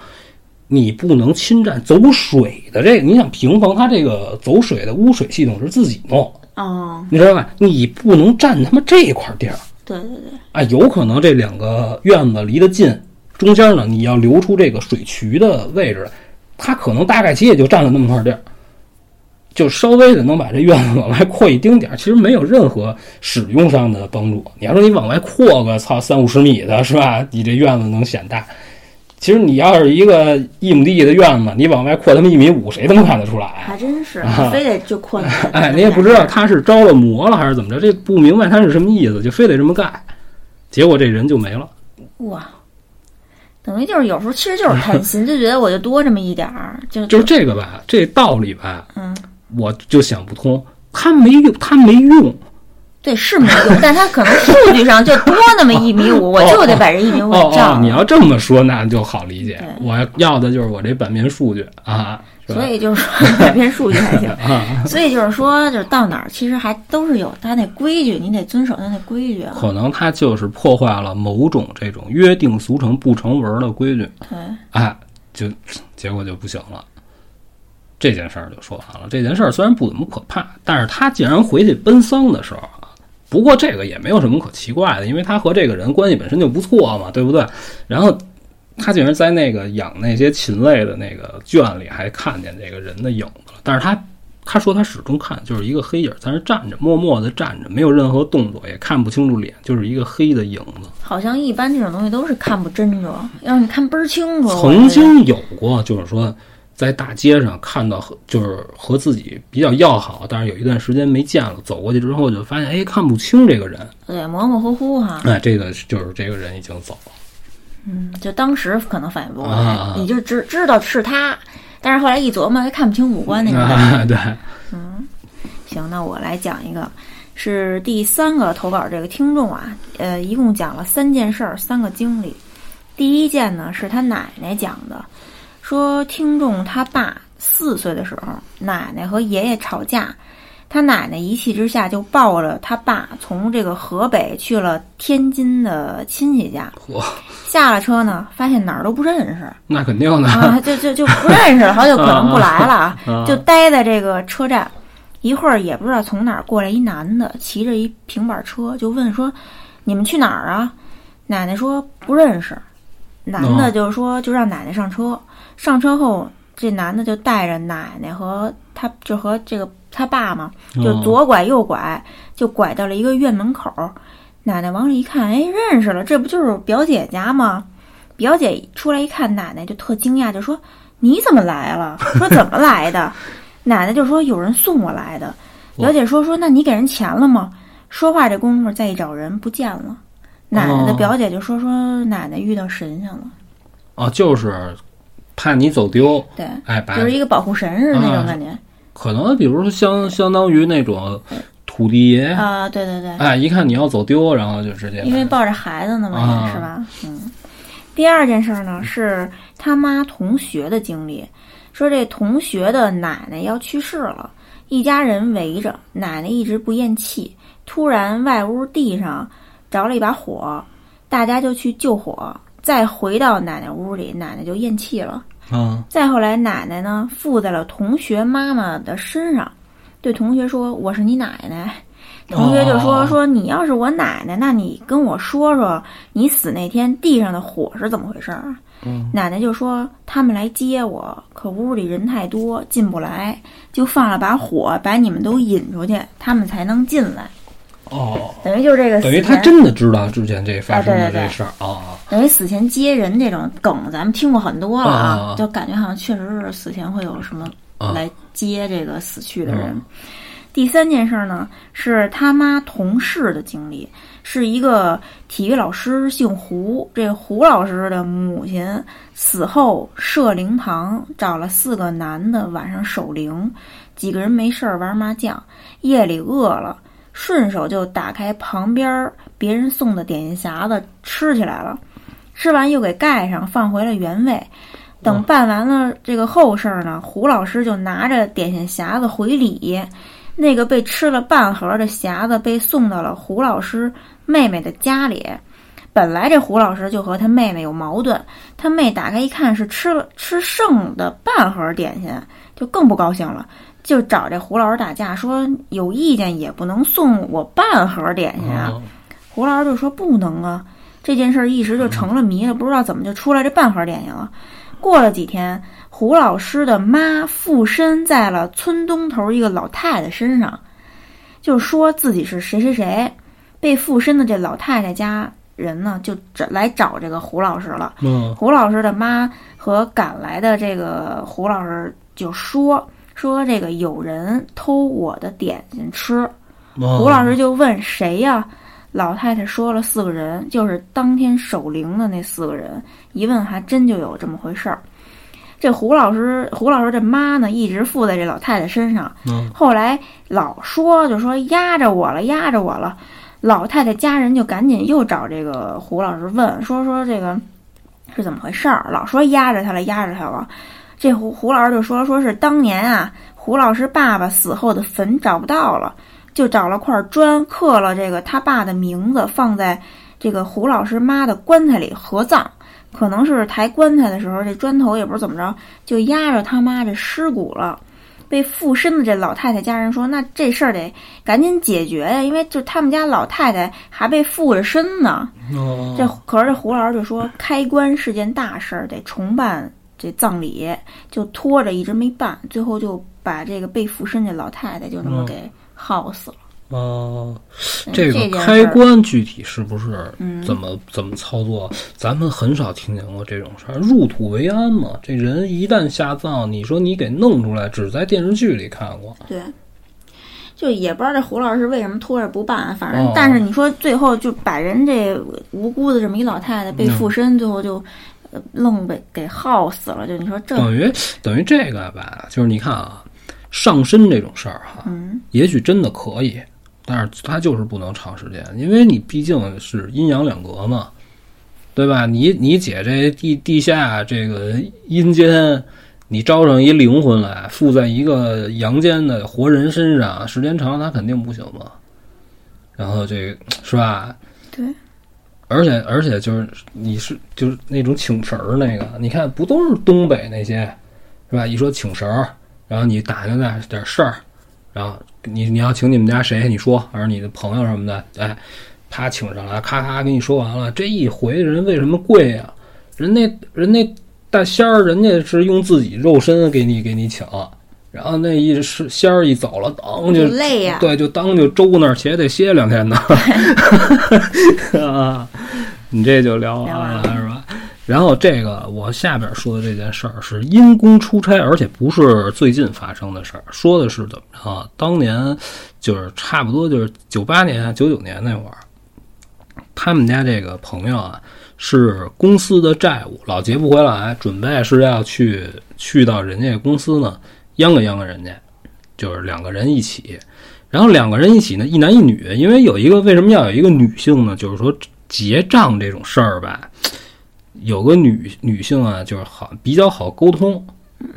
Speaker 1: 你不能侵占走水的这个，你想平房它这个走水的污水系统是自己弄，
Speaker 2: 哦，
Speaker 1: 你知道吧？你不能占他妈这块地儿
Speaker 2: 对对对，
Speaker 1: 啊！有可能这两个院子离得近，中间呢你要留出这个水渠的位置来，它可能大概其也就占了那么块地儿，就稍微的能把这院子往外扩一丁点儿，其实没有任何使用上的帮助。你要说你往外扩个操三五十米的是吧？你这院子能显大。其实你要是一个一亩地的院子，你往外扩他妈一米五，谁他妈看得出来？
Speaker 2: 还真是，
Speaker 1: 啊
Speaker 2: 非得就扩那
Speaker 1: 哎，你也不知道他是招了魔了还是怎么着，这不明白他是什么意思，就非得这么盖，结果这人就没了。
Speaker 2: 哇，等于就是有时候其实就是贪心，就觉得我就多这么一点儿，就
Speaker 1: 就是这个吧，这道理吧，
Speaker 2: 嗯，
Speaker 1: 我就想不通，他没用，他没用，
Speaker 2: 对是没用，但他可能数据上就多那么一米五，我就得把这一米五
Speaker 1: 哦你。要这么说，那就好理解。我要的就是我这版面数据啊，
Speaker 2: 所以就是说改变数据还行。
Speaker 1: 啊，
Speaker 2: 所以就是说，就是到哪儿其实还都是有他那规矩，你得遵守他那规矩啊。
Speaker 1: 可能他就是破坏了某种这种约定俗成不成文的规矩，
Speaker 2: 对，
Speaker 1: 哎，就结果就不行了。这件事儿就说完了。这件事儿虽然不怎么可怕，但是他竟然回去奔丧的时候啊，不过这个也没有什么可奇怪的，因为他和这个人关系本身就不错嘛，对不对？然后他竟然在那个养那些禽类的那个圈里还看见这个人的影子了，但是他他说他始终看就是一个黑影在那站着，默默地站着，没有任何动作，也看不清楚脸，就是一个黑的影子。
Speaker 2: 好像一般这种东西都是看不真着，要是你看倍儿清楚。
Speaker 1: 曾经有过，就是说在大街上看到和就是和自己比较要好，但是有一段时间没见了，走过去之后就发现，哎，看不清这个人，
Speaker 2: 对模模糊糊哈，
Speaker 1: 哎，这个就是这个人已经走了。
Speaker 2: 嗯，就当时可能反应不过来，
Speaker 1: 啊
Speaker 2: 你就知知道是他，但是后来一琢磨，还看不清五官那种感觉。
Speaker 1: 啊，对，
Speaker 2: 行，那我来讲一个，是第三个投稿这个听众啊，呃，一共讲了三件事儿，三个经历。第一件呢是他奶奶讲的，说听众他爸四岁的时候，奶奶和爷爷吵架，他奶奶一气之下就抱着他爸从这个河北去了天津的亲戚家。
Speaker 1: 嚯，
Speaker 2: 下了车呢，发现哪儿都不认识
Speaker 1: 那肯定的。
Speaker 2: 啊，就就就不认识了，好久可能不来了啊，
Speaker 1: 啊
Speaker 2: 就待在这个车站。一会儿也不知道从哪儿过来一男的，骑着一平板车，就问说：“你们去哪儿啊？”奶奶说不认识。男的就说就让奶奶上车。上车后，这男的就带着奶奶和他就和这个他爸嘛，就
Speaker 1: 嗯
Speaker 2: 左拐右拐，就拐到了一个院门口。奶奶往里一看，哎，认识了，这不就是表姐家吗？表姐出来一看，奶奶就特惊讶，就说：“你怎么来了？”说怎么来的？奶奶就说有人送我来的。表姐说说那你给人钱了吗？说话这功夫再一找人不见了。奶奶的
Speaker 1: 哦
Speaker 2: 表姐就说说奶奶遇到神仙了，
Speaker 1: 啊，就是怕你走丢，
Speaker 2: 对，
Speaker 1: 哎，把
Speaker 2: 就是一个保护神似的那种感觉。
Speaker 1: 可能比如说相相当于那种土地爷，
Speaker 2: 啊，对对对，
Speaker 1: 哎，一看你要走丢，然后就直接
Speaker 2: 因为抱着孩子呢嘛，
Speaker 1: 啊。
Speaker 2: 是吧？嗯。第二件事儿呢是他妈同学的经历，说这同学的奶奶要去世了，一家人围着，奶奶一直不咽气，突然外屋地上着了一把火，大家就去救火，再回到奶奶屋里，奶奶就咽气了。
Speaker 1: 嗯，
Speaker 2: 再后来，奶奶呢附在了同学妈妈的身上，对同学说：“我是你奶奶。”同学就说：“
Speaker 1: 哦
Speaker 2: 说你要是我奶奶，那你跟我说说，你死那天地上的火是怎么回事儿？”
Speaker 1: 嗯
Speaker 2: 奶奶就说：“他们来接我，可屋里人太多，进不来，就放了把火，把你们都引出去，他们才能进来。
Speaker 1: 哦，
Speaker 2: 等于就是这个
Speaker 1: 等于他真的知道之前这发生的这事儿啊，
Speaker 2: 等于死前接人这种梗，咱们听过很多了
Speaker 1: 啊。
Speaker 2: 就感觉好像确实是死前会有什么
Speaker 1: 啊。
Speaker 2: 来接这个死去的人。
Speaker 1: 嗯。
Speaker 2: 第三件事呢，是他妈同事的经历，是一个体育老师，姓胡。这胡老师的母亲死后设灵堂，找了四个男的晚上守灵，几个人没事儿玩麻将，夜里饿了，顺手就打开旁边别人送的点心匣子吃起来了，吃完又给盖上，放回了原位。等办完了这个后事儿呢，胡老师就拿着点心匣子回礼。那个被吃了半盒的匣子被送到了胡老师妹妹的家里。本来这胡老师就和他妹妹有矛盾，他妹打开一看是吃了吃剩的半盒点心，就更不高兴了，就找这胡老师打架，说有意见也不能送我半盒点心啊。
Speaker 1: 啊
Speaker 2: 胡老师就说不能啊，这件事儿一时就成了谜了，不知道怎么就出来这半盒点心了。过了几天，胡老师的妈附身在了村东头一个老太太身上，就说自己是谁谁谁，被附身的这老太太家人呢，就找来找这个胡老师了。
Speaker 1: 嗯
Speaker 2: 胡老师的妈和赶来的这个胡老师就说说这个有人偷我的点心吃，
Speaker 1: 嗯，
Speaker 2: 胡老师就问谁呀？老太太说了四个人，就是当天守灵的那四个人。一问还真就有这么回事儿。这胡老师，胡老师这妈呢，一直附在这老太太身上。
Speaker 1: 嗯
Speaker 2: 后来老说就说压着我了，压着我了。老太太家人就赶紧又找这个胡老师问，说说这个是怎么回事儿？老说压着他了，压着他了。这胡胡老师就说，说是当年啊，胡老师爸爸死后的坟找不到了，就找了块砖刻了这个他爸的名字，放在这个胡老师妈的棺材里合葬。可能是抬棺材的时候，这砖头也不知怎么着，就压着他妈这尸骨了。被附身的这老太太家人说：“那这事儿得赶紧解决呀，因为就他们家老太太还被附着身呢。”
Speaker 1: 哦
Speaker 2: 这可是这胡老师就说，开棺是件大事儿，得重办这葬礼，就拖着一直没办，最后就把这个被附身这老太太就这么
Speaker 1: 嗯
Speaker 2: 给耗死了。
Speaker 1: 哦，
Speaker 2: 嗯
Speaker 1: 这个开
Speaker 2: 事儿
Speaker 1: 关具体是不是
Speaker 2: 嗯
Speaker 1: 怎么怎么操作？咱们很少听见过这种事儿。入土为安嘛，这人一旦下葬，你说你给弄出来，只在电视剧里看过。
Speaker 2: 对，就也不知道这胡老师为什么拖着不办，反正、
Speaker 1: 哦
Speaker 2: 但是你说最后就把人这无辜的这么一老太太被附身，最后就呃愣被给耗死了。就你说这，
Speaker 1: 等于等于这个吧，就是你看啊，上身这种事儿哈，
Speaker 2: 嗯，
Speaker 1: 也许真的可以，但是它就是不能长时间，因为你毕竟是阴阳两隔嘛。对吧？你你姐这地地下这个阴间，你招上一灵魂来，附在一个阳间的活人身上，时间长他肯定不行嘛。然后这个是吧？
Speaker 2: 对，
Speaker 1: 而且而且就是你是就是那种请神儿那个，你看不都是东北那些是吧？一说请神儿，然后你打听点点事儿，然后你你要请你们家谁，你说，还是你的朋友什么的，哎，他请上来，咔咔给你说完了。这一回人为什么贵呀、人那人那大仙儿，人家是用自己肉身给你给你请，然后那一是仙儿一走了，当就
Speaker 2: 累呀、
Speaker 1: 对，就当就周那儿且得歇两天呢。啊，你这就聊完了是吧？然后这个我下边说的这件事儿是因公出差，而且不是最近发生的事儿，说的是怎么着啊？当年就是差不多就是九八年、九九年那会儿，他们家这个朋友啊是公司的债务老结不回来，准备是要去去到人家公司呢央个央个人家，就是两个人一起。然后两个人一起呢，一男一女，因为有一个为什么要有一个女性呢？就是说结账这种事儿吧，有个女女性啊，就是好比较好沟通，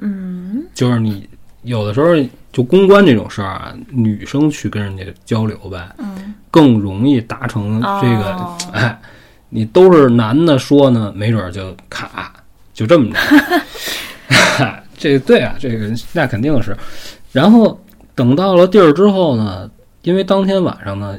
Speaker 2: 嗯，
Speaker 1: 就是你有的时候就公关这种事儿啊，女生去跟人家交流呗，
Speaker 2: 嗯，
Speaker 1: 更容易达成这个，
Speaker 2: 哦
Speaker 1: 哎，你都是男的说呢，没准儿就卡，就这么着。这对啊，这个那肯定是。然后等到了地儿之后呢，因为当天晚上呢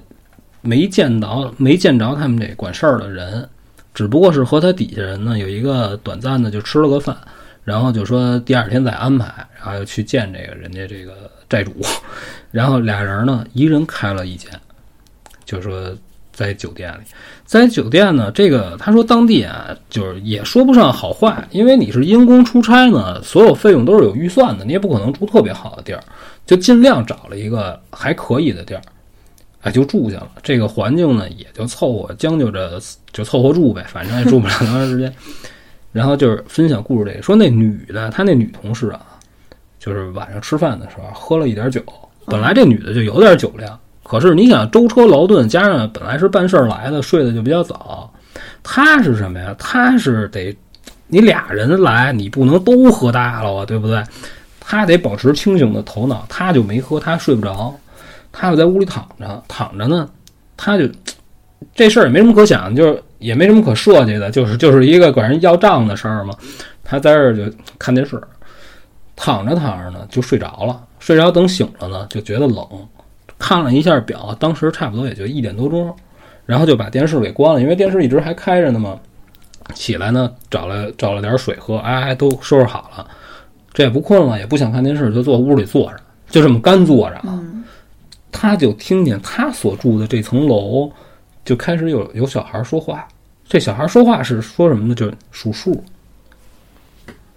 Speaker 1: 没见着没见着他们这管事儿的人，只不过是和他底下人呢有一个短暂的就吃了个饭，然后就说第二天再安排，然后又去见这个人家这个债主，然后俩人呢一人开了一间，就说在酒店里，在酒店呢，这个他说当地啊，就是也说不上好坏，因为你是因公出差呢，所有费用都是有预算的，你也不可能住特别好的地儿，就尽量找了一个还可以的地儿，哎，就住下了。这个环境呢，也就凑合将就着就凑合住呗，反正也住不了多长时间。然后就是分享故事这个，说那女的，她那女同事啊，就是晚上吃饭的时候喝了一点酒，本来这女的就有点酒量。可是你想舟车劳顿，加上本来是办事儿来的，睡得就比较早。他是什么呀？他是得你俩人来，你不能都喝大了啊，对不对？他得保持清醒的头脑，他就没喝，他睡不着，他就在屋里躺着，躺着呢，他就这事儿也没什么可想，就是也没什么可设计的，就是就是一个管人要账的事儿嘛。他在这儿就看电视，躺着躺着呢就睡着了，睡着等醒了呢就觉得冷。看了一下表，当时差不多也就一点多钟，然后就把电视给关了，因为电视一直还开着呢嘛。起来呢，找了找了点水喝，哎，都收拾好了，这也不困了，也不想看电视，就坐屋里坐着，就这么干坐着啊。
Speaker 2: 嗯
Speaker 1: 他就听见他所住的这层楼就开始有有小孩说话，这小孩说话是说什么呢？就数数，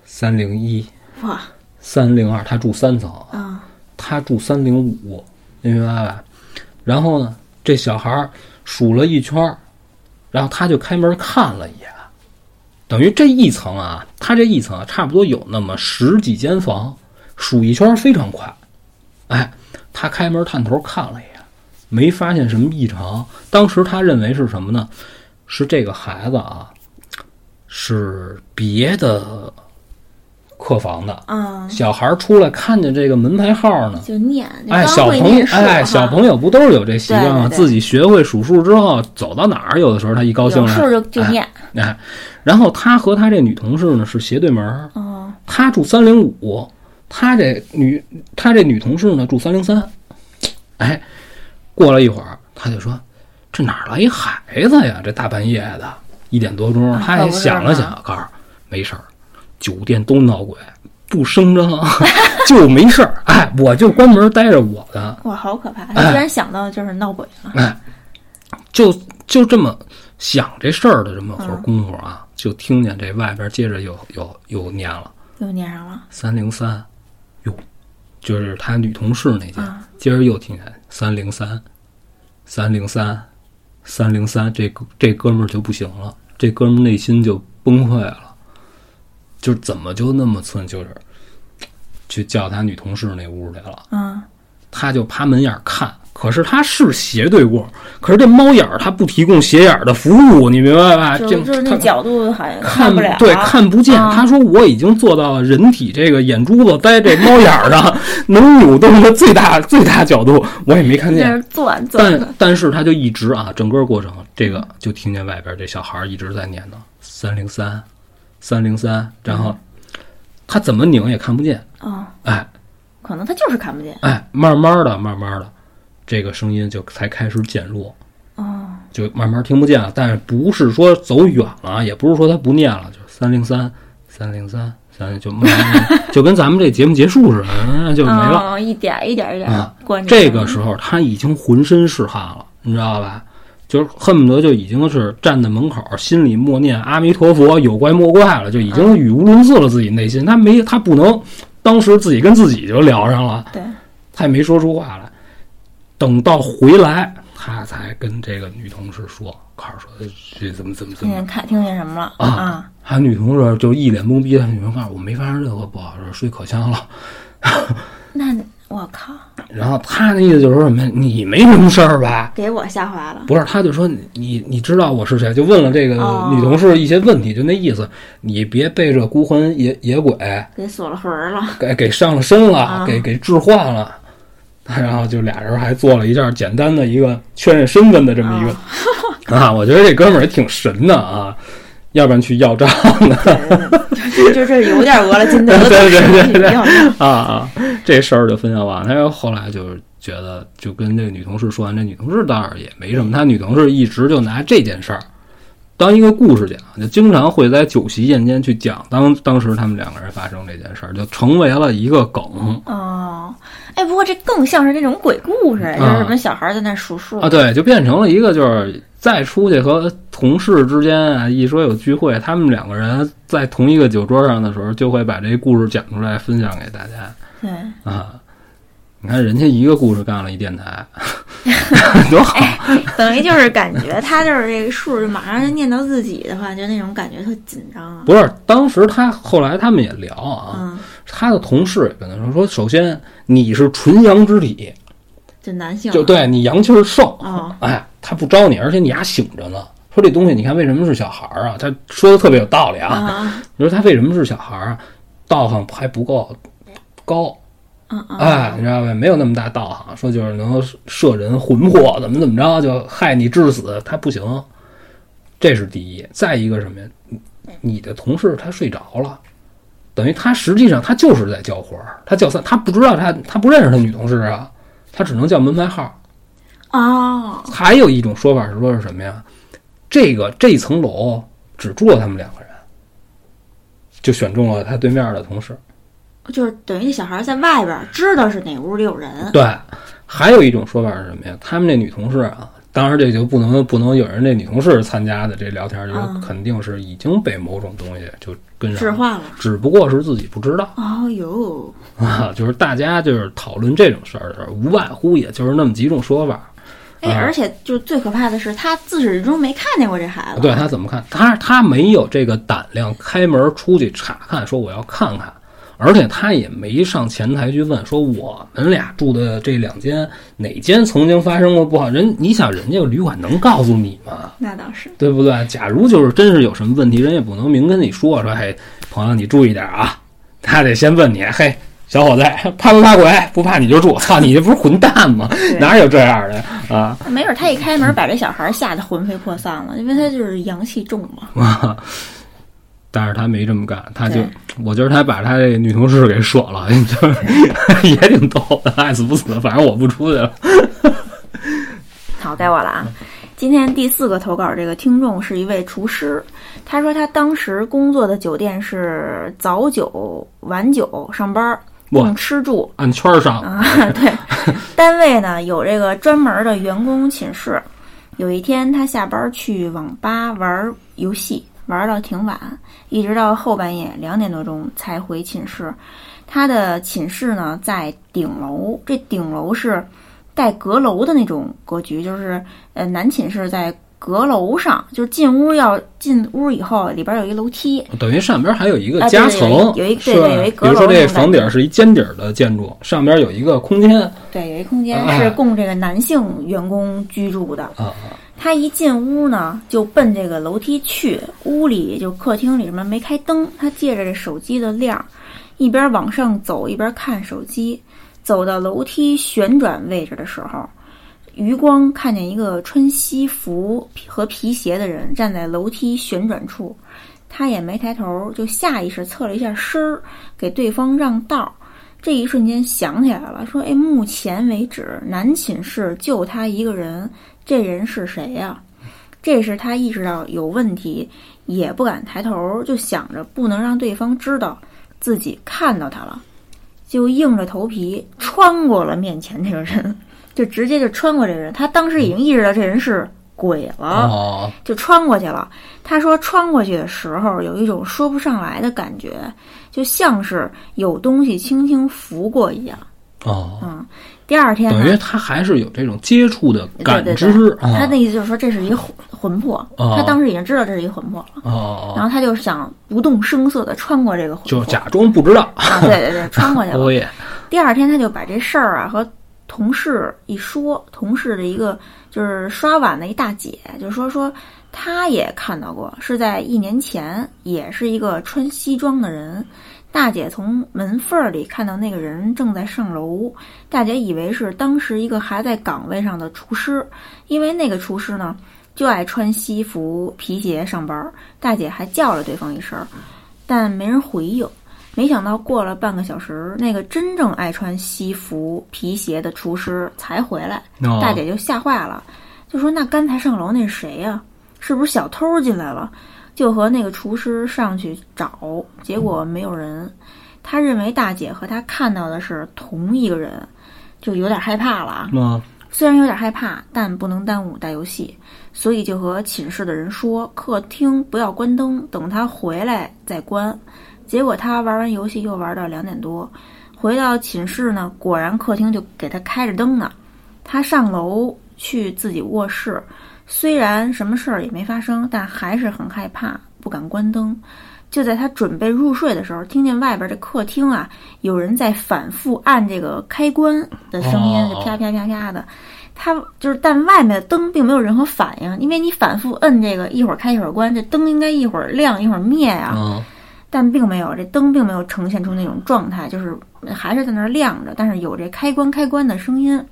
Speaker 1: 三零一、
Speaker 2: 哇
Speaker 1: 三零二，他住三层，
Speaker 2: 啊
Speaker 1: 他住三零五，你明白吧？然后呢，这小孩数了一圈，然后他就开门看了一眼，等于这一层啊，他这一层啊，差不多有那么十几间房，数一圈非常快。哎，他开门探头看了一眼，没发现什么异常。当时他认为是什么呢？是这个孩子啊，是别的客房的。
Speaker 2: 啊，
Speaker 1: 小孩儿出来看见这个门牌号呢，
Speaker 2: 就念，
Speaker 1: 哎，小朋友哎，小朋友不都是有这习惯吗？自己学会数数之后，走到哪儿，有的时候他一高兴了，
Speaker 2: 有数就就念，
Speaker 1: 哎，然后他和他这女同事呢是斜对门儿，
Speaker 2: 哦，
Speaker 1: 他住三零五，他这女他这女同事呢住三零三，哎，过了一会儿，他就说：“这哪儿来一孩子呀？这大半夜的，一点多钟。”
Speaker 2: 啊
Speaker 1: 他也想了想，告诉没事儿，酒店都闹鬼，不声张，就没事儿。哎，我就关门待着我的，
Speaker 2: 哇，好可怕！
Speaker 1: 哎
Speaker 2: 他居然想到就是闹鬼了，
Speaker 1: 哎，就就这么想这事儿的这么会儿功夫啊，就听见这外边接着又又又念了。
Speaker 2: 又念上了，
Speaker 1: 三零三，哟，就是他女同事那间，
Speaker 2: 啊
Speaker 1: 今儿又听见三零三，三零三，三零三，这这哥们儿就不行了，这哥们儿内心就崩溃了，就怎么就那么寸，就是去叫他女同事那屋去了，
Speaker 2: 嗯，
Speaker 1: 他就趴门眼看，可是他是斜对过，可是这猫眼儿它不提供斜眼儿的服务，你明白吧？
Speaker 2: 就是那角度好像
Speaker 1: 看
Speaker 2: 不了，
Speaker 1: 对看不见。
Speaker 2: 啊
Speaker 1: 他说我已经做到了人体这个眼珠子在这猫眼儿上 能扭动的最大最大角度，我也没看见。
Speaker 2: 钻钻
Speaker 1: 但但是他就一直啊，整个过程这个就听见外边这小孩一直在念叨三零三，三零三，然后他怎么拧也看不见，
Speaker 2: 哦，
Speaker 1: 哎。
Speaker 2: 可能他就是看不见。
Speaker 1: 哎，慢慢的慢慢的，这个声音就才开始减弱。
Speaker 2: 哦，
Speaker 1: 就慢慢听不见了，但是不是说走远了，也不是说他不念了，就三零三三零三三就慢慢 就跟咱们这节目结束似的，嗯 就没了。
Speaker 2: 哦，一点儿一点儿一点关
Speaker 1: 这个时候他已经浑身是汗了，你知道吧？就是恨不得就已经是站在门口，心里默念阿弥陀佛，有怪莫怪了，就已经语无伦次了。自己内心他没他不能，当时自己跟自己就聊上了，
Speaker 2: 对，
Speaker 1: 他也没说出话来。等到回来，他才跟这个女同事说，告诉说这怎么怎么怎么
Speaker 2: 听见看听见什么了
Speaker 1: 啊
Speaker 2: 啊？
Speaker 1: 还女同事就一脸懵逼，女同事告诉我没发生任何不好事，睡可香了。
Speaker 2: 那我靠，
Speaker 1: 然后他那意思就是说什么呀？你没什么事儿吧？
Speaker 2: 给我吓坏了。
Speaker 1: 不是，他就说你你你知道我是谁？就问了这个
Speaker 2: 哦
Speaker 1: 女同事一些问题，就那意思，你别被这孤魂野野鬼
Speaker 2: 给锁了魂儿了，
Speaker 1: 给给上了身了，
Speaker 2: 啊
Speaker 1: 给给置换了。然后就俩人还做了一件简单的一个确认身份的这么一个、啊，我觉得这哥们儿也挺神的啊，要不然去要账的
Speaker 2: 对对对，就就是有点讹了金德的
Speaker 1: 对对对对啊啊，这事儿就分享完。他说后来就是觉得，就跟这个女同事说完，这女同事倒是也没什么，他女同事一直就拿这件事儿当一个故事讲，就经常会在酒席宴间去讲当当时他们两个人发生这件事儿，就成为了一个梗
Speaker 2: 哦，哎，不过这更像是那种鬼故事，就是什么小孩在那数数
Speaker 1: 啊，对，就变成了一个就是再出去和同事之间啊，一说有聚会，他们两个人在同一个酒桌上的时候，就会把这故事讲出来分享给大家。
Speaker 2: 对，
Speaker 1: 啊。你看人家一个故事干了一电台，多好！
Speaker 2: 等于就是感觉他就是这个数，就马上就念到自己的话，就那种感觉特紧张啊。
Speaker 1: 不是，当时他后来他们也聊啊，
Speaker 2: 嗯，
Speaker 1: 他的同事也跟他说说，首先你是纯阳之体，
Speaker 2: 就男性
Speaker 1: 就对你阳气儿盛，
Speaker 2: 哦。
Speaker 1: 哎，他不招你，而且你还醒着呢。说这东西，你看为什么是小孩儿啊？他说的特别有道理啊。
Speaker 2: 啊，
Speaker 1: 你说他为什么是小孩儿啊？道行还不够高，
Speaker 2: 嗯嗯，
Speaker 1: 哎，你知道吧？没有那么大道行，说就是能摄人魂魄，怎么怎么着就害你致死，他不行。这是第一。再一个什么呀？你你的同事他睡着了，等于他实际上他就是在叫活儿，他叫三，他不知道他他不认识他女同事啊，他只能叫门牌号。
Speaker 2: 哦，
Speaker 1: 还有一种说法是说是什么呀？这个这层楼只住了他们两个人，就选中了他对面的同事。
Speaker 2: 就是等于那小孩在外边知道是哪屋里有人，
Speaker 1: 对，还有一种说法是什么呀？他们那女同事啊，当然这就不能不能有人那女同事参加的这聊天，就
Speaker 2: 嗯
Speaker 1: 肯定是已经被某种东西就跟上了，
Speaker 2: 置换了。
Speaker 1: 只不过是自己不知道
Speaker 2: 哦哟，
Speaker 1: 啊。就是大家就是讨论这种事儿的时候，无外乎也就是那么几种说法。
Speaker 2: 哎，
Speaker 1: 啊
Speaker 2: 而且就最可怕的是，他自始至终没看见过这孩子。
Speaker 1: 对他怎么看？他他没有这个胆量开门出去查看，说我要看看，而且他也没上前台去问，说我们俩住的这两间哪间曾经发生过不好？人你想，人家旅馆能告诉你吗？
Speaker 2: 那倒是。
Speaker 1: 对不对？假如就是真是有什么问题，人也不能明跟你说说，嘿，朋友你注意点啊，他得先问你，嘿。小伙子，怕不怕鬼？不怕你就住。操，你这不是混蛋吗？哪有这样的啊？
Speaker 2: 没准他一开门把这小孩吓得魂飞魄散了，因为他就是阳气重嘛。
Speaker 1: 啊！但是他没这么干，他就我觉得他把他这女同事给锁了，就是也挺逗的，爱死不死，反正我不出去了。
Speaker 2: 好，该我了啊！今天第四个投稿，这个听众是一位厨师，他说他当时工作的酒店是早九晚九上班，
Speaker 1: 哇
Speaker 2: 供吃住
Speaker 1: 按圈儿上，
Speaker 2: 啊。对，单位呢有这个专门的员工寝室。有一天他下班去网吧玩游戏，玩到挺晚，一直到后半夜两点多钟才回寝室。他的寝室呢在顶楼，这顶楼是带阁楼的那种格局，就是呃男寝室在阁楼上，就是进屋要进屋以后，里边有一楼梯，
Speaker 1: 等于上边还有一个夹层，
Speaker 2: 有一有一对对有一阁
Speaker 1: 比如说这房顶是一尖顶的建筑，上边有一个空间
Speaker 2: 对，有一空间
Speaker 1: 啊
Speaker 2: 是供这个男性员工居住的。
Speaker 1: 啊
Speaker 2: 他一进屋呢，就奔这个楼梯去。屋里就客厅里什么没开灯，他借着这手机的亮，一边往上走一边看手机。走到楼梯旋转位置的时候，余光看见一个穿西服和皮鞋的人站在楼梯旋转处，他也没抬头，就下意识侧了一下身儿，给对方让道。这一瞬间想起来了，说：“哎，目前为止，男寝室就他一个人，这人是谁呀、这时他意识到有问题，也不敢抬头，就想着不能让对方知道自己看到他了，就硬着头皮穿过了面前这个人，就直接就穿过这个人。他当时已经意识到这人是鬼了，
Speaker 1: 哦
Speaker 2: 就穿过去了。他说穿过去的时候有一种说不上来的感觉，就像是有东西轻轻拂过一样。
Speaker 1: 哦，
Speaker 2: 嗯，第二天呢
Speaker 1: 等于，他还是有这种接触的感
Speaker 2: 对
Speaker 1: 知
Speaker 2: 对对
Speaker 1: 啊
Speaker 2: 他的意思就是说这是一个魂魂魄，
Speaker 1: 哦
Speaker 2: 他当时已经知道这是一个魂魄了，
Speaker 1: 哦，
Speaker 2: 然后他就想不动声色的穿过这个魂魄，
Speaker 1: 就假装不知道。
Speaker 2: 啊，对对对，穿过去了。第二天他就把这事儿啊和同事一说，同事的一个就是刷碗的一大姐就说说她也看到过，是在一年前，也是一个穿西装的人。大姐从门缝里看到那个人正在上楼，大姐以为是当时一个还在岗位上的厨师，因为那个厨师呢就爱穿西服皮鞋上班。大姐还叫了对方一声，但没人回应。没想到过了半个小时，那个真正爱穿西服皮鞋的厨师才回来，
Speaker 1: 哦
Speaker 2: 大姐就吓坏了，就说：“那刚才上楼那是谁呀、是不是小偷进来了？”就和那个厨师上去找，结果没有人。他认为大姐和他看到的是同一个人，就有点害怕了啊。
Speaker 1: 那
Speaker 2: 虽然有点害怕，但不能耽误打游戏，所以就和寝室的人说，客厅不要关灯，等他回来再关。结果他玩完游戏又玩到两点多，回到寝室呢，果然客厅就给他开着灯呢。他上楼去自己卧室，虽然什么事儿也没发生，但还是很害怕，不敢关灯。就在他准备入睡的时候，听见外边这客厅啊，有人在反复按这个开关的声音，啪啪啪啪的。他就是，但外面的灯并没有任何反应，因为你反复摁这个，一会儿开一会儿关，这灯应该一会儿亮一会儿灭呀、
Speaker 1: 嗯
Speaker 2: 但并没有，这灯并没有呈现出那种状态，就是还是在那儿亮着，但是有这开关开关的声音。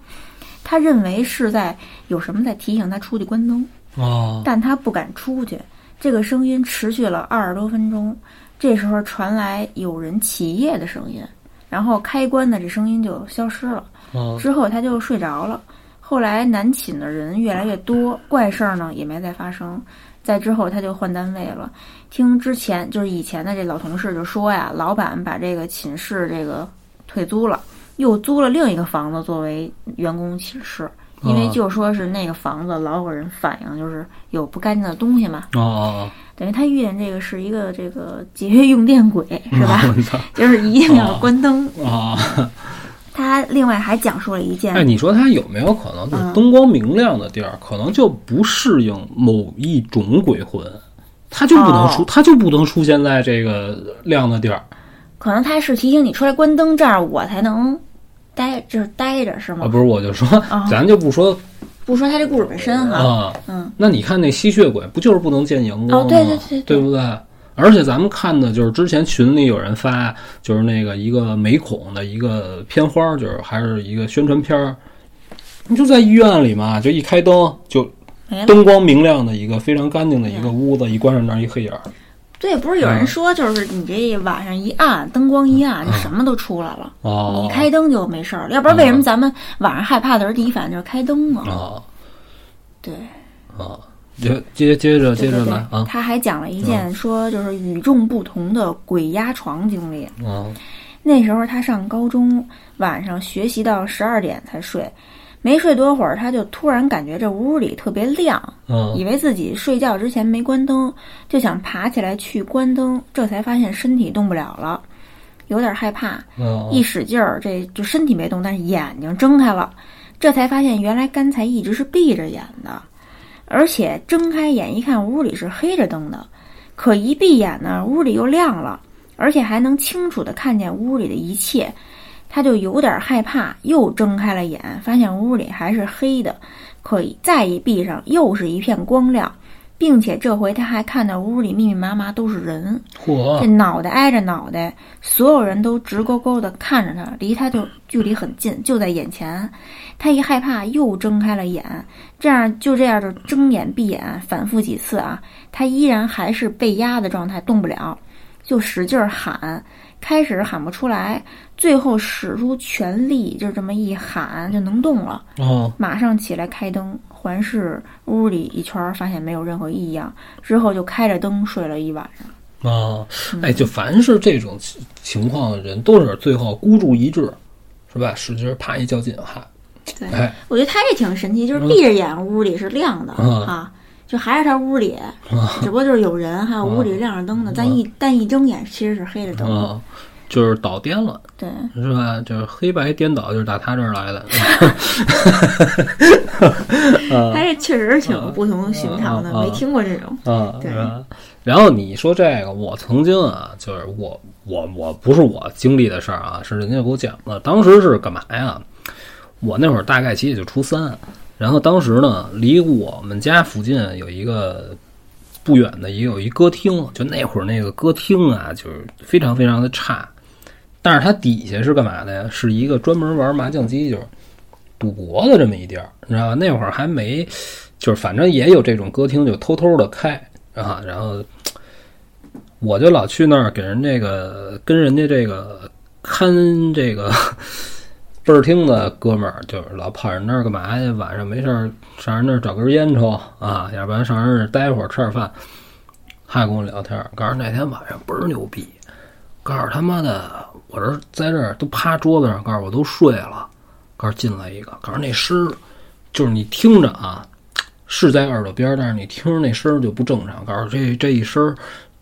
Speaker 2: 他认为是在有什么在提醒他出去关灯，
Speaker 1: 哦
Speaker 2: 但他不敢出去。这个声音持续了二十多分钟，这时候传来有人起夜的声音，然后开关的这声音就消失了。
Speaker 1: 哦
Speaker 2: 之后他就睡着了。后来南寝的人越来越多，怪事儿呢也没再发生。再之后他就换单位了，听之前就是以前的这老同事就说呀，老板把这个寝室这个退租了，又租了另一个房子作为员工寝室，因为
Speaker 1: 哦
Speaker 2: 就说是那个房子老有人反映就是有不干净的东西嘛，
Speaker 1: 哦哦，
Speaker 2: 等于他遇见这个是一个这个节约用电鬼 是吧？就是一定要关灯。
Speaker 1: 啊！
Speaker 2: 他另外还讲述了一件
Speaker 1: 哎，你说他有没有可能就是
Speaker 2: 嗯。
Speaker 1: 灯光明亮的地儿，可能就不适应某一种鬼魂，他就不能出，
Speaker 2: 哦
Speaker 1: 他就不能出现在这个亮的地儿
Speaker 2: 可能他是提醒你出来关灯，这样我才能待，就是待着，是吗？
Speaker 1: 啊！不是，我就说，
Speaker 2: 啊
Speaker 1: 咱就不说
Speaker 2: 不说他这故事本身哈，
Speaker 1: 啊。
Speaker 2: 嗯，
Speaker 1: 那你看那吸血鬼，不就是不能见阳光吗？
Speaker 2: 哦对对对对
Speaker 1: 不对？而且咱们看的就是之前群里有人发，就是那个一个美恐的一个片花，就是还是一个宣传片儿。你就在医院里嘛，就一开灯，就。灯光明亮的一个非常干净的一个屋子，一关上那儿一黑影儿。
Speaker 2: 对，不是有人说，就是你这晚上一暗，灯光一暗，就什么都出来了。
Speaker 1: 哦，
Speaker 2: 你开灯就没事儿，要不然为什么咱们晚上害怕的时候第一反应就是开灯啊？
Speaker 1: 啊。
Speaker 2: 对，
Speaker 1: 啊，接接接着接着来啊。
Speaker 2: 他还讲了一件说就是与众不同的鬼压床经历。
Speaker 1: 啊。
Speaker 2: 那时候他上高中，晚上学习到十二点才睡，没睡多会儿，他就突然感觉这屋里特别亮，
Speaker 1: 嗯
Speaker 2: 以为自己睡觉之前没关灯，就想爬起来去关灯，这才发现身体动不了了，有点害怕，
Speaker 1: 嗯
Speaker 2: 一使劲儿，这就身体没动，但是眼睛睁开了，这才发现原来刚才一直是闭着眼的。而且睁开眼一看，屋里是黑着灯的，可一闭眼呢，屋里又亮了，而且还能清楚的看见屋里的一切。他就有点害怕，又睁开了眼，发现屋里还是黑的，可以再一闭上，又是一片光亮，并且这回他还看到屋里密密麻麻都是人，这，脑袋挨着脑袋，所有人都直勾勾的看着他，离他就距离很近，就在眼前。他一害怕，又睁开了眼，这样就这样就睁眼闭眼反复几次啊，他依然还是被压的状态，动不了，就使劲儿喊。开始喊不出来，最后使出全力，就这么一喊就能动了。
Speaker 1: 哦，
Speaker 2: 马上起来开灯，环视屋里一圈，发现没有任何异样，之后就开着灯睡了一晚上。
Speaker 1: 啊，哎，就凡是这种情情况的人，都是最后孤注一掷，是吧？使劲儿啪一较劲哈，
Speaker 2: 对，
Speaker 1: 哎，
Speaker 2: 我觉得他这挺神奇，就是闭着眼屋里是亮的、
Speaker 1: 嗯
Speaker 2: 啊，就还是他屋里，只不过就是有人，还有屋里亮着灯呢，但一但一睁眼其实是黑着灯
Speaker 1: 就是倒颠了，
Speaker 2: 对，
Speaker 1: 是吧？就是黑白颠倒，就是打他这儿来的。啊
Speaker 2: 他这确实挺不同寻常的，没听过这种。
Speaker 1: 啊，
Speaker 2: 对？
Speaker 1: 然后你说这个，我曾经啊，就是我我我不是我经历的事儿啊，是人家给我讲的。当时是干嘛呀？我那会儿大概其实也就初三，然后当时呢，离我们家附近有一个不远的也有一歌厅，就那会儿那个歌厅啊，就是非常非常的差，但是它底下是干嘛的呀？是一个专门玩麻将机，就是赌博的这么一地儿，你知道吧？那会儿还没，就是反正也有这种歌厅，就偷偷的开啊，然后我就老去那儿给人这个跟人家这个看这个倍儿厅的哥们儿，就是老跑人那儿干嘛去？晚上没事儿上人那儿找根烟抽啊，要不然上人那儿待会儿吃点饭。他跟我聊天儿，告诉那天晚上倍儿牛逼，告诉他妈的我这儿在这儿都趴桌子上，告诉我都睡了，告诉进来一个，告诉那声儿就是你听着啊，是在耳朵边儿，但是你听着那声儿就不正常。告诉这这一声儿，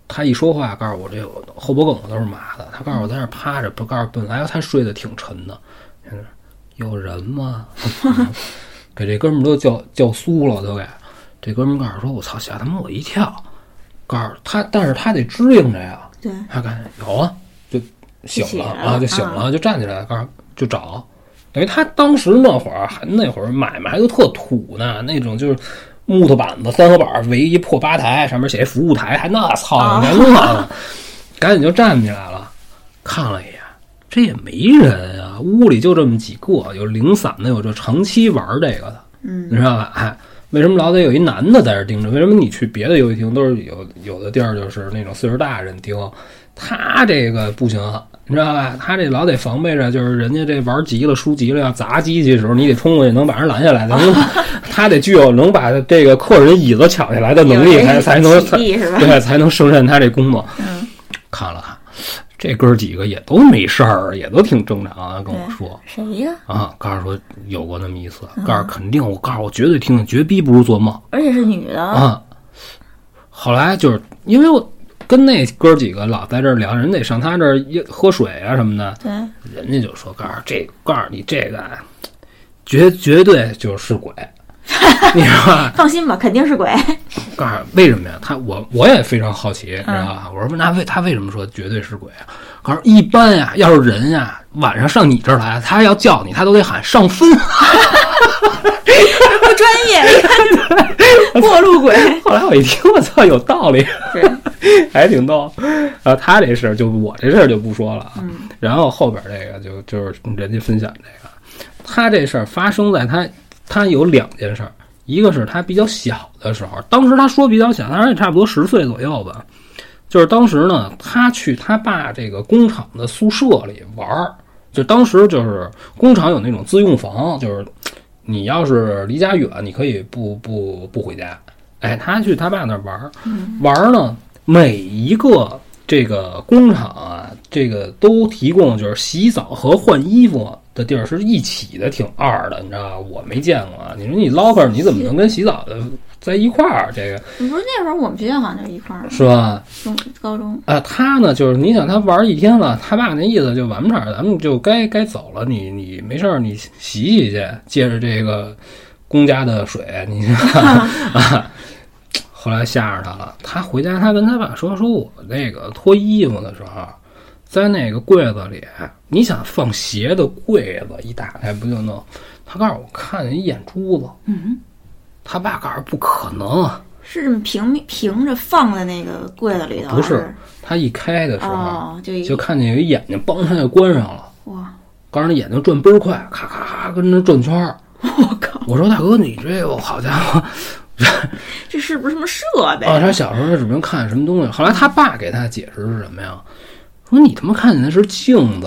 Speaker 1: 他一说话，告诉我这个后脖梗子都是麻的。他告诉我在那儿趴着，不告诉本来他睡得挺沉的，有人吗？给这哥们儿都叫叫酥了，都给这哥们儿告诉说，我操，吓他妈我一跳。告诉他，但是他得支应着呀。
Speaker 2: 对，
Speaker 1: 他看有啊，就醒了啊，就醒了，就站起来，告诉就找。等于他当时那会儿还那会儿买卖还都特土呢，那种就是木头板子、三合板围一破吧台，上面写服务台，还那操
Speaker 2: 啊
Speaker 1: 连乐呢，赶紧就站起来了，看了一眼，这也没人啊，屋里就这么几个，有零散的，有这长期玩这个的，
Speaker 2: 嗯
Speaker 1: 你知道吧？哎，为什么老得有一男的在这盯着？为什么你去别的游戏厅都是有有的地儿就是那种岁数大人盯，他这个不行，你知道吧？他这老得防备着，就是人家这玩急了、输急了要砸机器的时候，你得冲过去能把人拦下来，能 他得具有能把这个客人椅子抢下来的能力，才才能？对，才能胜任他这工作。
Speaker 2: 嗯，
Speaker 1: 看了看，这哥儿几个也都没事儿，也都挺正常啊，跟我说。
Speaker 2: 谁呀？
Speaker 1: 啊，告诉说有过那么一次，告诉肯定，我告诉我绝对听听，绝逼不是做梦
Speaker 2: 而且是女的。
Speaker 1: 啊。后来就是因为我跟那哥几个老在这儿聊，人得上他这儿一喝水啊什么的，
Speaker 2: 对，
Speaker 1: 人家就说告诉这，告诉你这个啊绝绝对就是鬼，你知道吧？
Speaker 2: 放心吧，肯定是鬼。
Speaker 1: 告诉为什么呀？他我我也非常好奇，知道吧？我说那为他为什么说绝对是鬼啊？告诉一般呀，要是人呀晚上上你这儿来，他要叫你，他都得喊上分。
Speaker 2: 不专业，过路鬼。
Speaker 1: 后来我一听，我操，有道理，还挺逗。然后他这事儿就我这事儿就不说了啊。
Speaker 2: 嗯
Speaker 1: 然后后边这个就就是人家分享这个，他这事儿发生在他他有两件事儿，一个是他比较小的时候，当时他说比较小，当然也差不多十岁左右吧。就是当时呢，他去他爸这个工厂的宿舍里玩儿，就当时就是工厂有那种自用房，就是你要是离家远，你可以不不不回家。哎，他去他爸那儿玩儿，玩儿呢，每一个这个工厂啊，这个都提供就是洗澡和换衣服的地儿是一起的，挺二的，你知道吧？我没见过啊。你说你 locker 你怎么能跟洗澡的在一块儿？这个
Speaker 2: 你不是那会儿我们学校好像就一块儿？
Speaker 1: 是吧？
Speaker 2: 中高中。
Speaker 1: 啊，他呢，就是你想他玩一天了，他爸那意思就晚不场，咱们就该该走了，你你没事儿，你洗洗去，借着这个公家的水，你 啊。后来吓着他了，他回家，他跟他爸说：“说我那个脱衣服的时候，在那个柜子里，你想放鞋的柜子一打开不就能？”他告诉我看见一眼珠子。
Speaker 2: 嗯，
Speaker 1: 他爸告诉不可能，
Speaker 2: 是这么平平着放在那个柜子里头？
Speaker 1: 不
Speaker 2: 是，
Speaker 1: 他一开的时候
Speaker 2: 哦，就
Speaker 1: 就看见有一眼睛，梆，他就关上了。
Speaker 2: 哇！
Speaker 1: 告诉那眼睛转倍儿快，咔咔咔跟着转圈儿。
Speaker 2: 我靠！
Speaker 1: 我说大哥，你这个好家伙！
Speaker 2: 这是不是什么设备？
Speaker 1: 啊，他小时候指不定看见什么东西。后来他爸给他解释是什么呀？说你他妈看见的是镜子，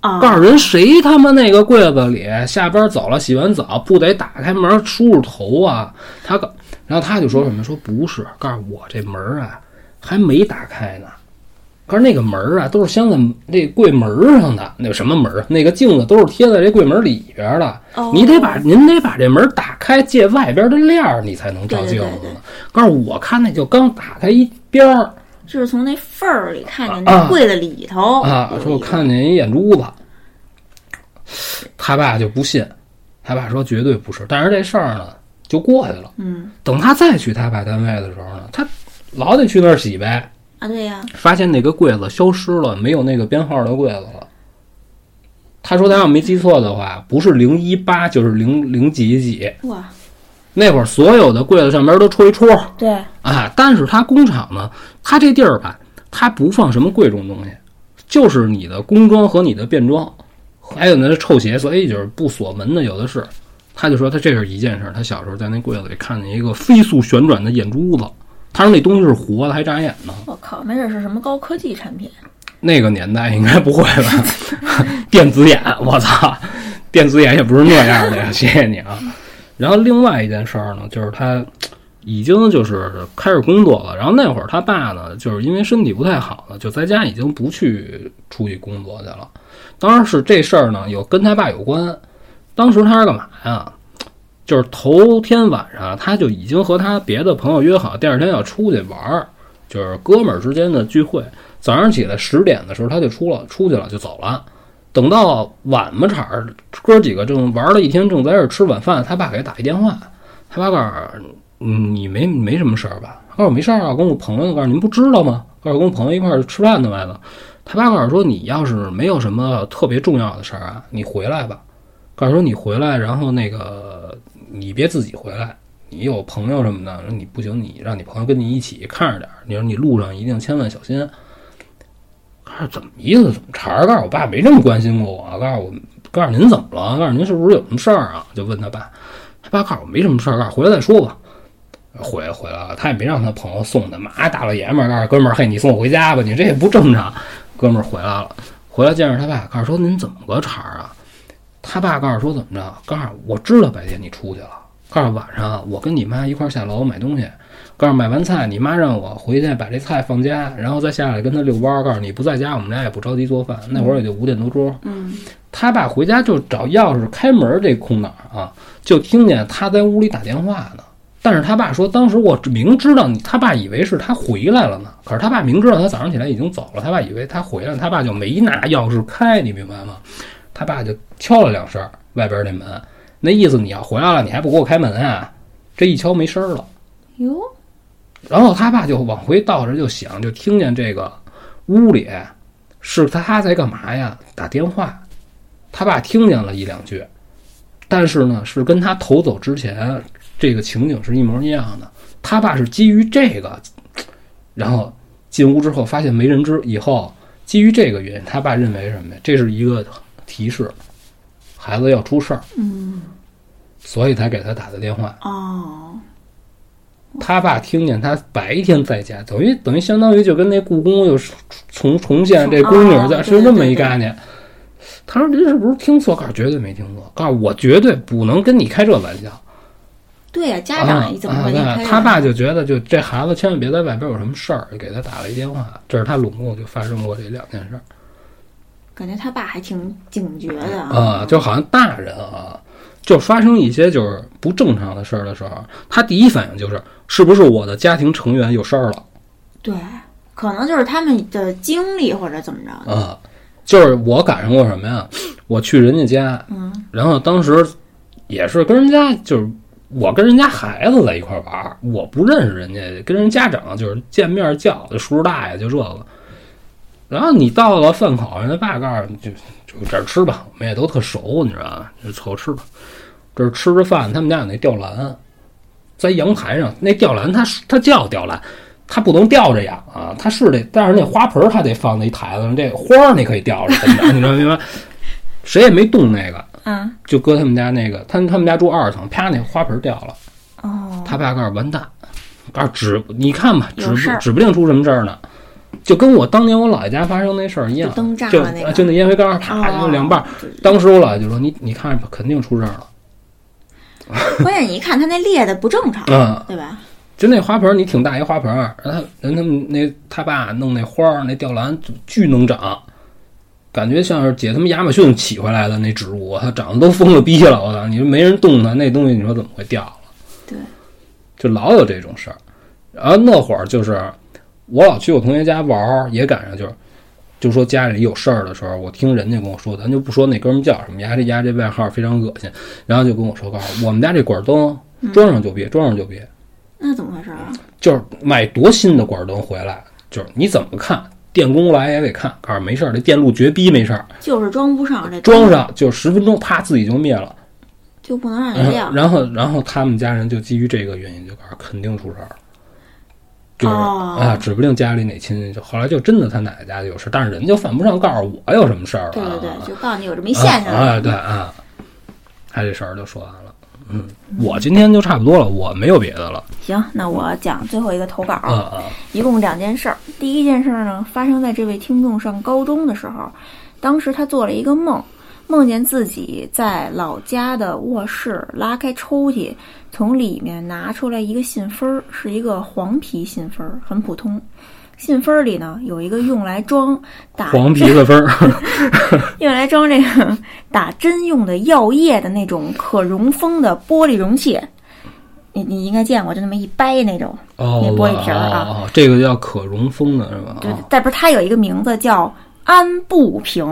Speaker 2: 啊，
Speaker 1: 告诉人谁他妈那个柜子里下班走了，洗完澡不得打开门梳梳头啊？他告，然后他就说什么？说不是，告诉我这门啊还没打开呢。可是那个门啊，都是镶在那柜门上的。那个什么门那个镜子都是贴在这柜门里边的。你得把您得把这门打开，借外边的链儿，你才能照镜子呢。告诉我看那就刚打开一边儿，
Speaker 2: 就是从那缝儿里看见那柜子里头
Speaker 1: 啊。说我看见一眼珠子，他爸就不信，他爸说绝对不是。但是这事儿呢就过去了。
Speaker 2: 嗯，
Speaker 1: 等他再去他爸单位的时候呢，他老得去那儿洗呗。
Speaker 2: 啊，对呀，
Speaker 1: 发现那个柜子消失了，没有那个编号的柜子了。他说他要没记错的话，不是零一八就是零零几几。
Speaker 2: 哇，
Speaker 1: 那会儿所有的柜子上面都戳一戳。
Speaker 2: 对，
Speaker 1: 啊，但是他工厂呢，他这地儿吧，他不放什么贵重东西，就是你的工装和你的便装，还有那臭鞋，所以就是不锁门的有的是。他就说他这是一件事，他小时候在那柜子里看见一个飞速旋转的眼珠子。他说那东西是活的，还眨眼呢。
Speaker 2: 我靠，没准是什么高科技产品。
Speaker 1: 那个年代应该不会吧？电子眼，我操！电子眼也不是那样的呀。谢谢你啊。然后另外一件事儿呢，就是他已经就是开始工作了。然后那会儿他爸呢，就是因为身体不太好了，就在家已经不去出去工作去了。当然是这事儿呢，有跟他爸有关。当时他是干嘛呀？就是头天晚上，他就已经和他别的朋友约好，第二天要出去玩儿，就是哥们儿之间的聚会。早上起来十点的时候，他就出了，出去了就走了。等到晚么场儿，哥几个正玩了一天，正在这吃晚饭，他爸给他打一电话，他爸告诉：“，你没没什么事儿吧？”他说：“没事儿啊，跟我朋友告诉您不知道吗？告诉跟我朋友一块儿吃饭的来了。”他爸告诉说：“你要是没有什么特别重要的事儿啊，你回来吧。告诉说你回来，然后那个。”你别自己回来，你有朋友什么的，你不行，你让你朋友跟你一起看着点儿。你说你路上一定千万小心。告诉怎么意思？怎么茬儿？告诉我爸没这么关心过我。告诉我，告诉您怎么了？告诉您是不是有什么事儿啊？就问他爸，他爸告诉我没什么事儿，告诉回来再说吧。回回来了，他也没让他朋友送他，妈大老爷们儿，告诉哥们儿，嘿，你送我回家吧，你这也不正常。哥们儿回来了，回来见着他爸，告诉说您怎么个茬儿啊？他爸告诉说怎么着？告诉我知道白天你出去了。告诉晚上我跟你妈一块下楼买东西。告诉买完菜，你妈让我回去把这菜放家，然后再下来跟他遛弯儿。告诉你不在家，我们俩也不着急做饭。那会儿也就五点多钟。
Speaker 2: 嗯。
Speaker 1: 他爸回家就找钥匙开门这空档啊，就听见他在屋里打电话呢。但是他爸说，当时我明知道你，他爸以为是他回来了呢。可是他爸明知道他早上起来已经走了，他爸以为他回来了，他爸就没拿钥匙开，你明白吗？他爸就敲了两声外边那门，那意思你要回来了，你还不给我开门啊？这一敲没声儿了。
Speaker 2: 哟，
Speaker 1: 然后他爸就往回倒着就想，就听见这个屋里是他在干嘛呀？打电话。他爸听见了一两句，但是呢，是跟他逃走之前这个情景是一模一样的。他爸是基于这个，然后进屋之后发现没人知以后，基于这个原因，他爸认为什么呀？这是一个。提示，孩子要出事儿，
Speaker 2: 嗯，
Speaker 1: 所以才给他打的电话。
Speaker 2: 哦，
Speaker 1: 他爸听见他白天在家，等于等于相当于就跟那故宫又重重现这宫女在，是这么一概念。他说：“您是不是听错？告诉绝对没听错，告诉我绝对不能跟你开这玩笑。”
Speaker 2: 对呀，家长怎么会开？
Speaker 1: 他爸就觉得，就这孩子千万别在外边有什么事儿，给他打了一电话。这是他拢共就发生过这两件事。
Speaker 2: 感觉他爸还挺警觉的
Speaker 1: 啊，就好像大人啊，就发生一些就是不正常的事儿的时候，他第一反应就是是不是我的家庭成员有事儿了？
Speaker 2: 对，可能就是他们的经历或者怎么着
Speaker 1: 啊，就是我赶上过什么呀？我去人家家，
Speaker 2: 嗯，
Speaker 1: 然后当时也是跟人家就是我跟人家孩子在一块儿玩儿，我不认识人家，跟人家长就是见面叫就叔叔大爷就这个。然后你到了饭口，人家爸告诉你就就这儿吃吧，我们也都特熟，你知道吧？就凑合吃吧。这儿吃着饭，他们家有那吊篮，在阳台上，那吊篮它它叫吊篮，它不能吊着养啊，它是得，但是那花盆儿它得放在一台子上，这花儿你可以吊着，你知道明白？谁也没动那个，
Speaker 2: 啊，
Speaker 1: 就搁他们家那个，他他们家住二层，啪，那花盆掉了。
Speaker 2: 哦，
Speaker 1: 他爸告诉完蛋，告诉指你看吧，指指不定出什么事儿呢。就跟我当年我姥爷家发生那事儿一样，
Speaker 2: 就灯炸
Speaker 1: 就
Speaker 2: 那个
Speaker 1: 就那烟灰缸啪
Speaker 2: 哦
Speaker 1: 就两半儿。当时我姥爷就说：“你你看吧，肯定出事儿了。
Speaker 2: 关键你一看它那裂的不正常，
Speaker 1: 嗯，
Speaker 2: 对吧？
Speaker 1: 就那花盆，你挺大一花盆儿，然后人他们那他爸弄那花儿，那吊兰巨能长，感觉像是姐他们亚马逊起回来的那植物，它长得都疯了逼了，我操！你说没人动它，那东西你说怎么会掉了？
Speaker 2: 对，
Speaker 1: 就老有这种事儿。然后那会儿就是我老去我同学家玩儿，也赶上就是就说家里有事儿的时候，我听人家跟我说，咱就不说那哥们儿叫什么，丫这丫这外号非常恶心，然后就跟我说，告诉我我们家这管灯装上就别，装上就别。
Speaker 2: 那怎么回事啊？
Speaker 1: 就是买多新的管灯回来，就是你怎么看，电工来也得看，告诉没事儿，这电路绝逼没事儿，
Speaker 2: 就是装不上这
Speaker 1: 装上就十分钟，啪自己就灭了。
Speaker 2: 就不能让你
Speaker 1: 然后
Speaker 2: 亮。
Speaker 1: 然后然后他们家人就基于这个原因，就告诉肯定出事儿了。就是、
Speaker 2: 哦
Speaker 1: 啊，指不定家里哪亲戚，就后来就真的他奶奶家就有事，但是人就犯不上告诉我有什么事儿了。
Speaker 2: 对对对
Speaker 1: 啊，
Speaker 2: 就告诉你有这么一现象。
Speaker 1: 啊啊，对啊，他这事儿就说完了。嗯，我今天就差不多了，我没有别的了。
Speaker 2: 行，那我讲最后一个投稿。
Speaker 1: 啊啊，
Speaker 2: 一共两件事儿。第一件事儿呢，发生在这位听众上高中的时候，当时他做了一个梦，梦见自己在老家的卧室拉开抽屉，从里面拿出来一个信封儿，是一个黄皮信封儿，很普通。信封儿里呢有一个用来装打
Speaker 1: 黄皮子分儿，
Speaker 2: 用来装这个打针用的药液的那种可溶封的玻璃容器。你你应该见过，就那么一掰那种。
Speaker 1: 哦，
Speaker 2: 那玻璃瓶儿啊
Speaker 1: 哦，哦这个叫可溶封的是吧？
Speaker 2: 对
Speaker 1: 哦，
Speaker 2: 但不是它有一个名字叫安布瓶，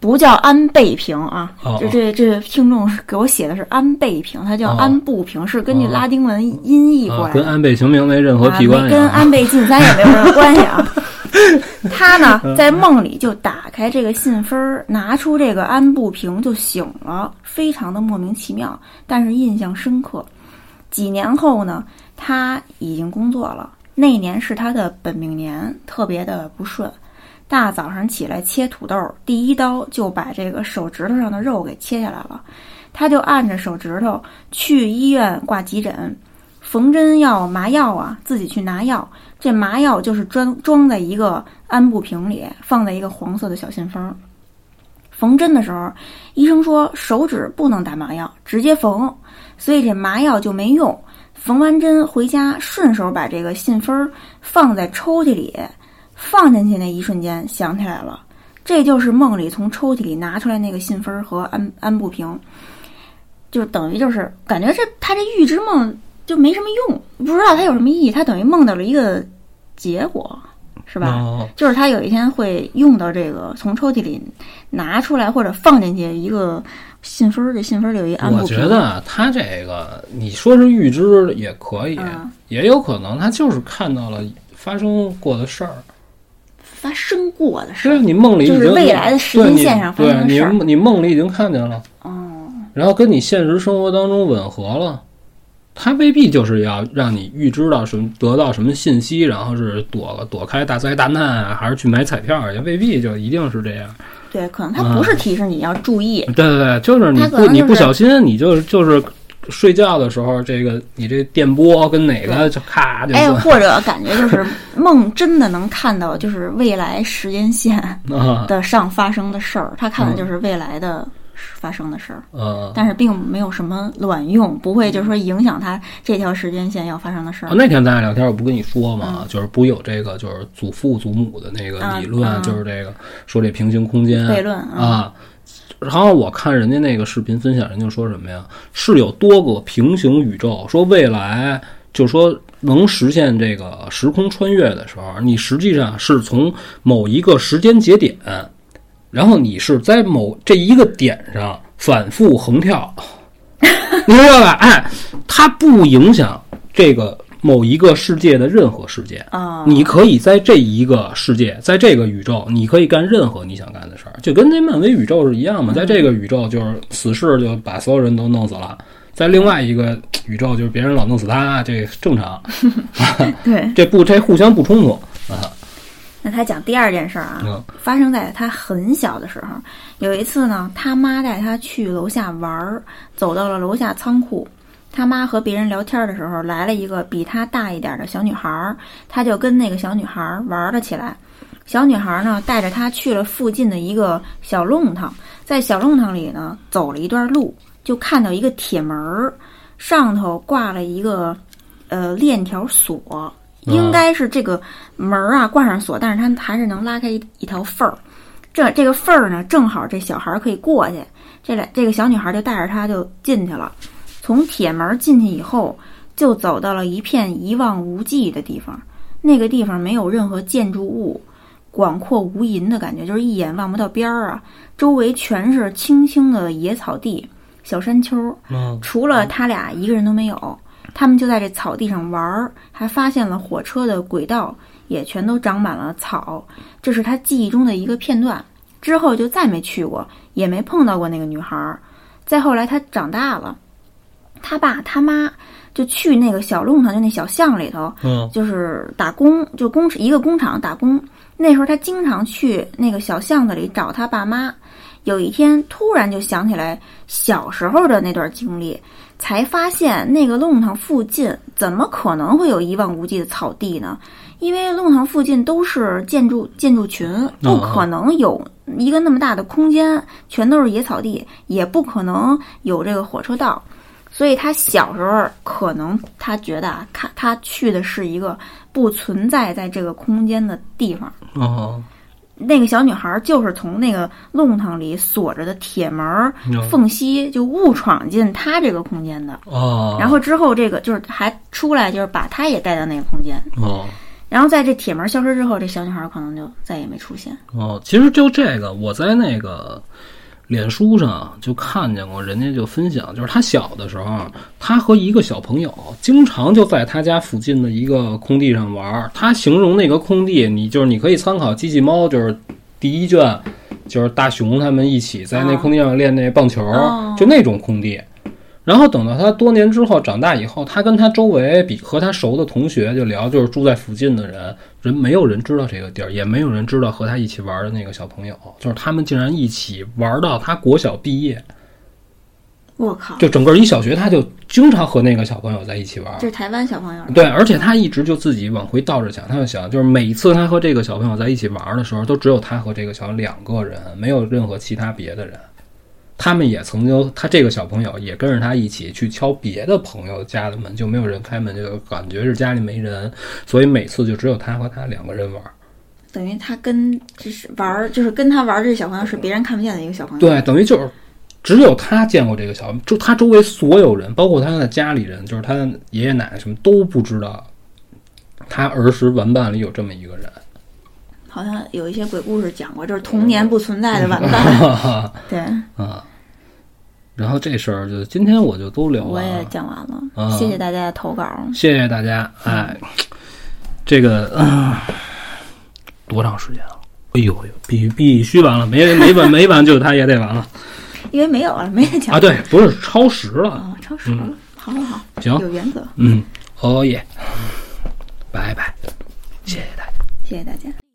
Speaker 2: 不叫安倍平啊。
Speaker 1: 哦
Speaker 2: 就这这听众给我写的是安倍平，他叫
Speaker 1: 哦
Speaker 2: 安步平，是根据
Speaker 1: 哦
Speaker 2: 拉丁文音译过
Speaker 1: 啊，
Speaker 2: 来的。
Speaker 1: 跟安倍晴明没任何屁关
Speaker 2: 啊、
Speaker 1: 系
Speaker 2: 跟安倍晋三也没有任何关系啊。他呢，在梦里就打开这个信封儿，拿出这个安步平就醒了，非常的莫名其妙，但是印象深刻。几年后呢，他已经工作了，那年是他的本命年，特别的不顺。大早上起来切土豆，第一刀就把这个手指头上的肉给切下来了。他就按着手指头去医院挂急诊，缝针要麻药啊，自己去拿药。这麻药就是装装在一个安布瓶里，放在一个黄色的小信封。缝针的时候，医生说手指不能打麻药，直接缝，所以这麻药就没用。缝完针回家，顺手把这个信封放在抽屉里，放进去那一瞬间想起来了，这就是梦里从抽屉里拿出来那个信封和安安不平，就等于就是感觉这他这预知梦就没什么用，不知道他有什么意义，他等于梦到了一个结果，是吧？
Speaker 1: 哦
Speaker 2: 就是他有一天会用到这个，从抽屉里拿出来或者放进去一个信封儿，这信封儿里有一安步
Speaker 1: 我。觉得啊他这个你说是预知也可以，
Speaker 2: 嗯
Speaker 1: 也有可能他就是看到了发生过的事儿。
Speaker 2: 发生过的事就。
Speaker 1: 是你梦里已经
Speaker 2: 就是未来的时间线上发生的
Speaker 1: 对你
Speaker 2: 事
Speaker 1: 你你梦里已经看见了，
Speaker 2: 哦，
Speaker 1: 然后跟你现实生活当中吻合了。他未必就是要让你预知到什么，得到什么信息，然后是躲躲开大灾大难啊，还是去买彩票，也未必就一定是这样。
Speaker 2: 对，可能他不是提示你要注意，
Speaker 1: 对对对，就是你不你不小心，你就就是睡觉的时候，这个你这电波跟哪个就咔就
Speaker 2: 哎，或者感觉就是梦真的能看到，就是未来时间线
Speaker 1: 啊。
Speaker 2: 的上发生的事儿，他看的
Speaker 1: 嗯。
Speaker 2: 就是未来的发生的事儿，
Speaker 1: 呃。
Speaker 2: 但是并没有什么卵用，不会就是说影响他这条时间线要发生的事儿。
Speaker 1: 哦，。那天咱俩聊天，我不跟你说嘛，就是不有这个就是祖父祖母的那个理论，就是这个说这平行空间
Speaker 2: 悖论嗯
Speaker 1: 啊。然后我看人家那个视频分享，人家说什么呀？是有多个平行宇宙，说未来就说能实现这个时空穿越的时候，你实际上是从某一个时间节点，然后你是在某这一个点上反复横跳，你知道吧？哎，它不影响这个某一个世界的任何事件。
Speaker 2: 啊，
Speaker 1: 你可以在这一个世界，在这个宇宙，你可以干任何你想干的事儿，就跟那漫威宇宙是一样嘛。在这个宇宙，就是死侍就把所有人都弄死了；在另外一个宇宙，就是别人老弄死他，这正常。
Speaker 2: 对。
Speaker 1: 这不，这互相不冲突啊。
Speaker 2: 那他讲第二件事儿啊，
Speaker 1: 嗯
Speaker 2: 发生在他很小的时候。有一次呢，他妈带他去楼下玩儿，走到了楼下仓库。他妈和别人聊天的时候，来了一个比他大一点的小女孩儿，他就跟那个小女孩儿玩了起来。小女孩儿呢，带着他去了附近的一个小弄堂，在小弄堂里呢，走了一段路，就看到一个铁门儿，上头挂了一个呃链条锁，应该是这个门儿啊挂上锁，但是它还是能拉开一一条缝儿。这这个缝儿呢，正好这小孩儿可以过去。这俩这个小女孩就带着他就进去了。从铁门进去以后，就走到了一片一望无际的地方。那个地方没有任何建筑物，广阔无垠的感觉，就是一眼望不到边儿啊。周围全是青青的野草地、小山丘除了他俩一个人都没有。他们就在这草地上玩儿，还发现了火车的轨道也全都长满了草，这是他记忆中的一个片段。之后就再没去过，也没碰到过那个女孩儿。再后来他长大了，他爸他妈就去那个小弄堂，就那小巷里头，
Speaker 1: 嗯
Speaker 2: 就是打工，就工一个工厂打工。那时候他经常去那个小巷子里找他爸妈。有一天突然就想起来小时候的那段经历，才发现那个弄堂附近怎么可能会有一望无际的草地呢？因为弄堂附近都是建筑建筑群，不可能有一个那么大的空间全都是野草地，也不可能有这个火车道。所以他小时候可能他觉得啊，他他去的是一个不存在在这个空间的地方。
Speaker 1: 哦
Speaker 2: 那个小女孩就是从那个弄堂里锁着的铁门缝隙就误闯进他这个空间的。
Speaker 1: 哦，
Speaker 2: 然后之后这个就是还出来，就是把他也带到那个空间。
Speaker 1: 哦
Speaker 2: 然后在这铁门消失之后，这小女孩可能就再也没出现。
Speaker 1: 哦，其实就这个，我在那个脸书上就看见过，人家就分享，就是他小的时候，他和一个小朋友经常就在他家附近的一个空地上玩。他形容那个空地，你就是你可以参考《机器猫》，就是第一卷，就是大熊他们一起在那空地上练那棒球，
Speaker 2: 哦
Speaker 1: 就那种空地。然后等到他多年之后长大以后，他跟他周围比和他熟的同学就聊，就是住在附近的人，人没有人知道这个地儿，也没有人知道和他一起玩的那个小朋友，就是他们竟然一起玩到他国小毕业，
Speaker 2: 我靠，
Speaker 1: 就整个一小学，他就经常和那个小朋友在一起玩。
Speaker 2: 这是台湾小朋友。
Speaker 1: 对，而且他一直就自己往回倒着想，他就想，就是每次他和这个小朋友在一起玩的时候，都只有他和这个小两个人，没有任何其他别的人。他们也曾经，他这个小朋友也跟着他一起去敲别的朋友家的门，就没有人开门，就感觉是家里没人，所以每次就只有他和他两个人玩。
Speaker 2: 等于他跟就是玩儿，就是跟他玩儿这小朋友是别人看不见的一个小朋友。
Speaker 1: 对，等于就是只有他见过这个小，就他周围所有人，包括他的家里人，就是他的爷爷奶奶什么都不知道，他儿时玩伴里有这么一个人。
Speaker 2: 好像有一些鬼故事讲过，就是童年不存在的玩伴。对，
Speaker 1: 啊，然后这事儿就今天我就都聊了
Speaker 2: 我也，讲完了，
Speaker 1: 啊
Speaker 2: 谢谢大家的投稿。
Speaker 1: 谢谢大家。哎，这个、啊多长时间了？哎呦呦，必须必须完了，没没完没完就他也得完了
Speaker 2: 因为没有了，没人讲
Speaker 1: 啊！对，不是超时了。
Speaker 2: 哦，超时了，好好好，
Speaker 1: 行，
Speaker 2: 有原则。
Speaker 1: 嗯，哦耶，拜拜，谢谢大家。
Speaker 2: 谢谢大家。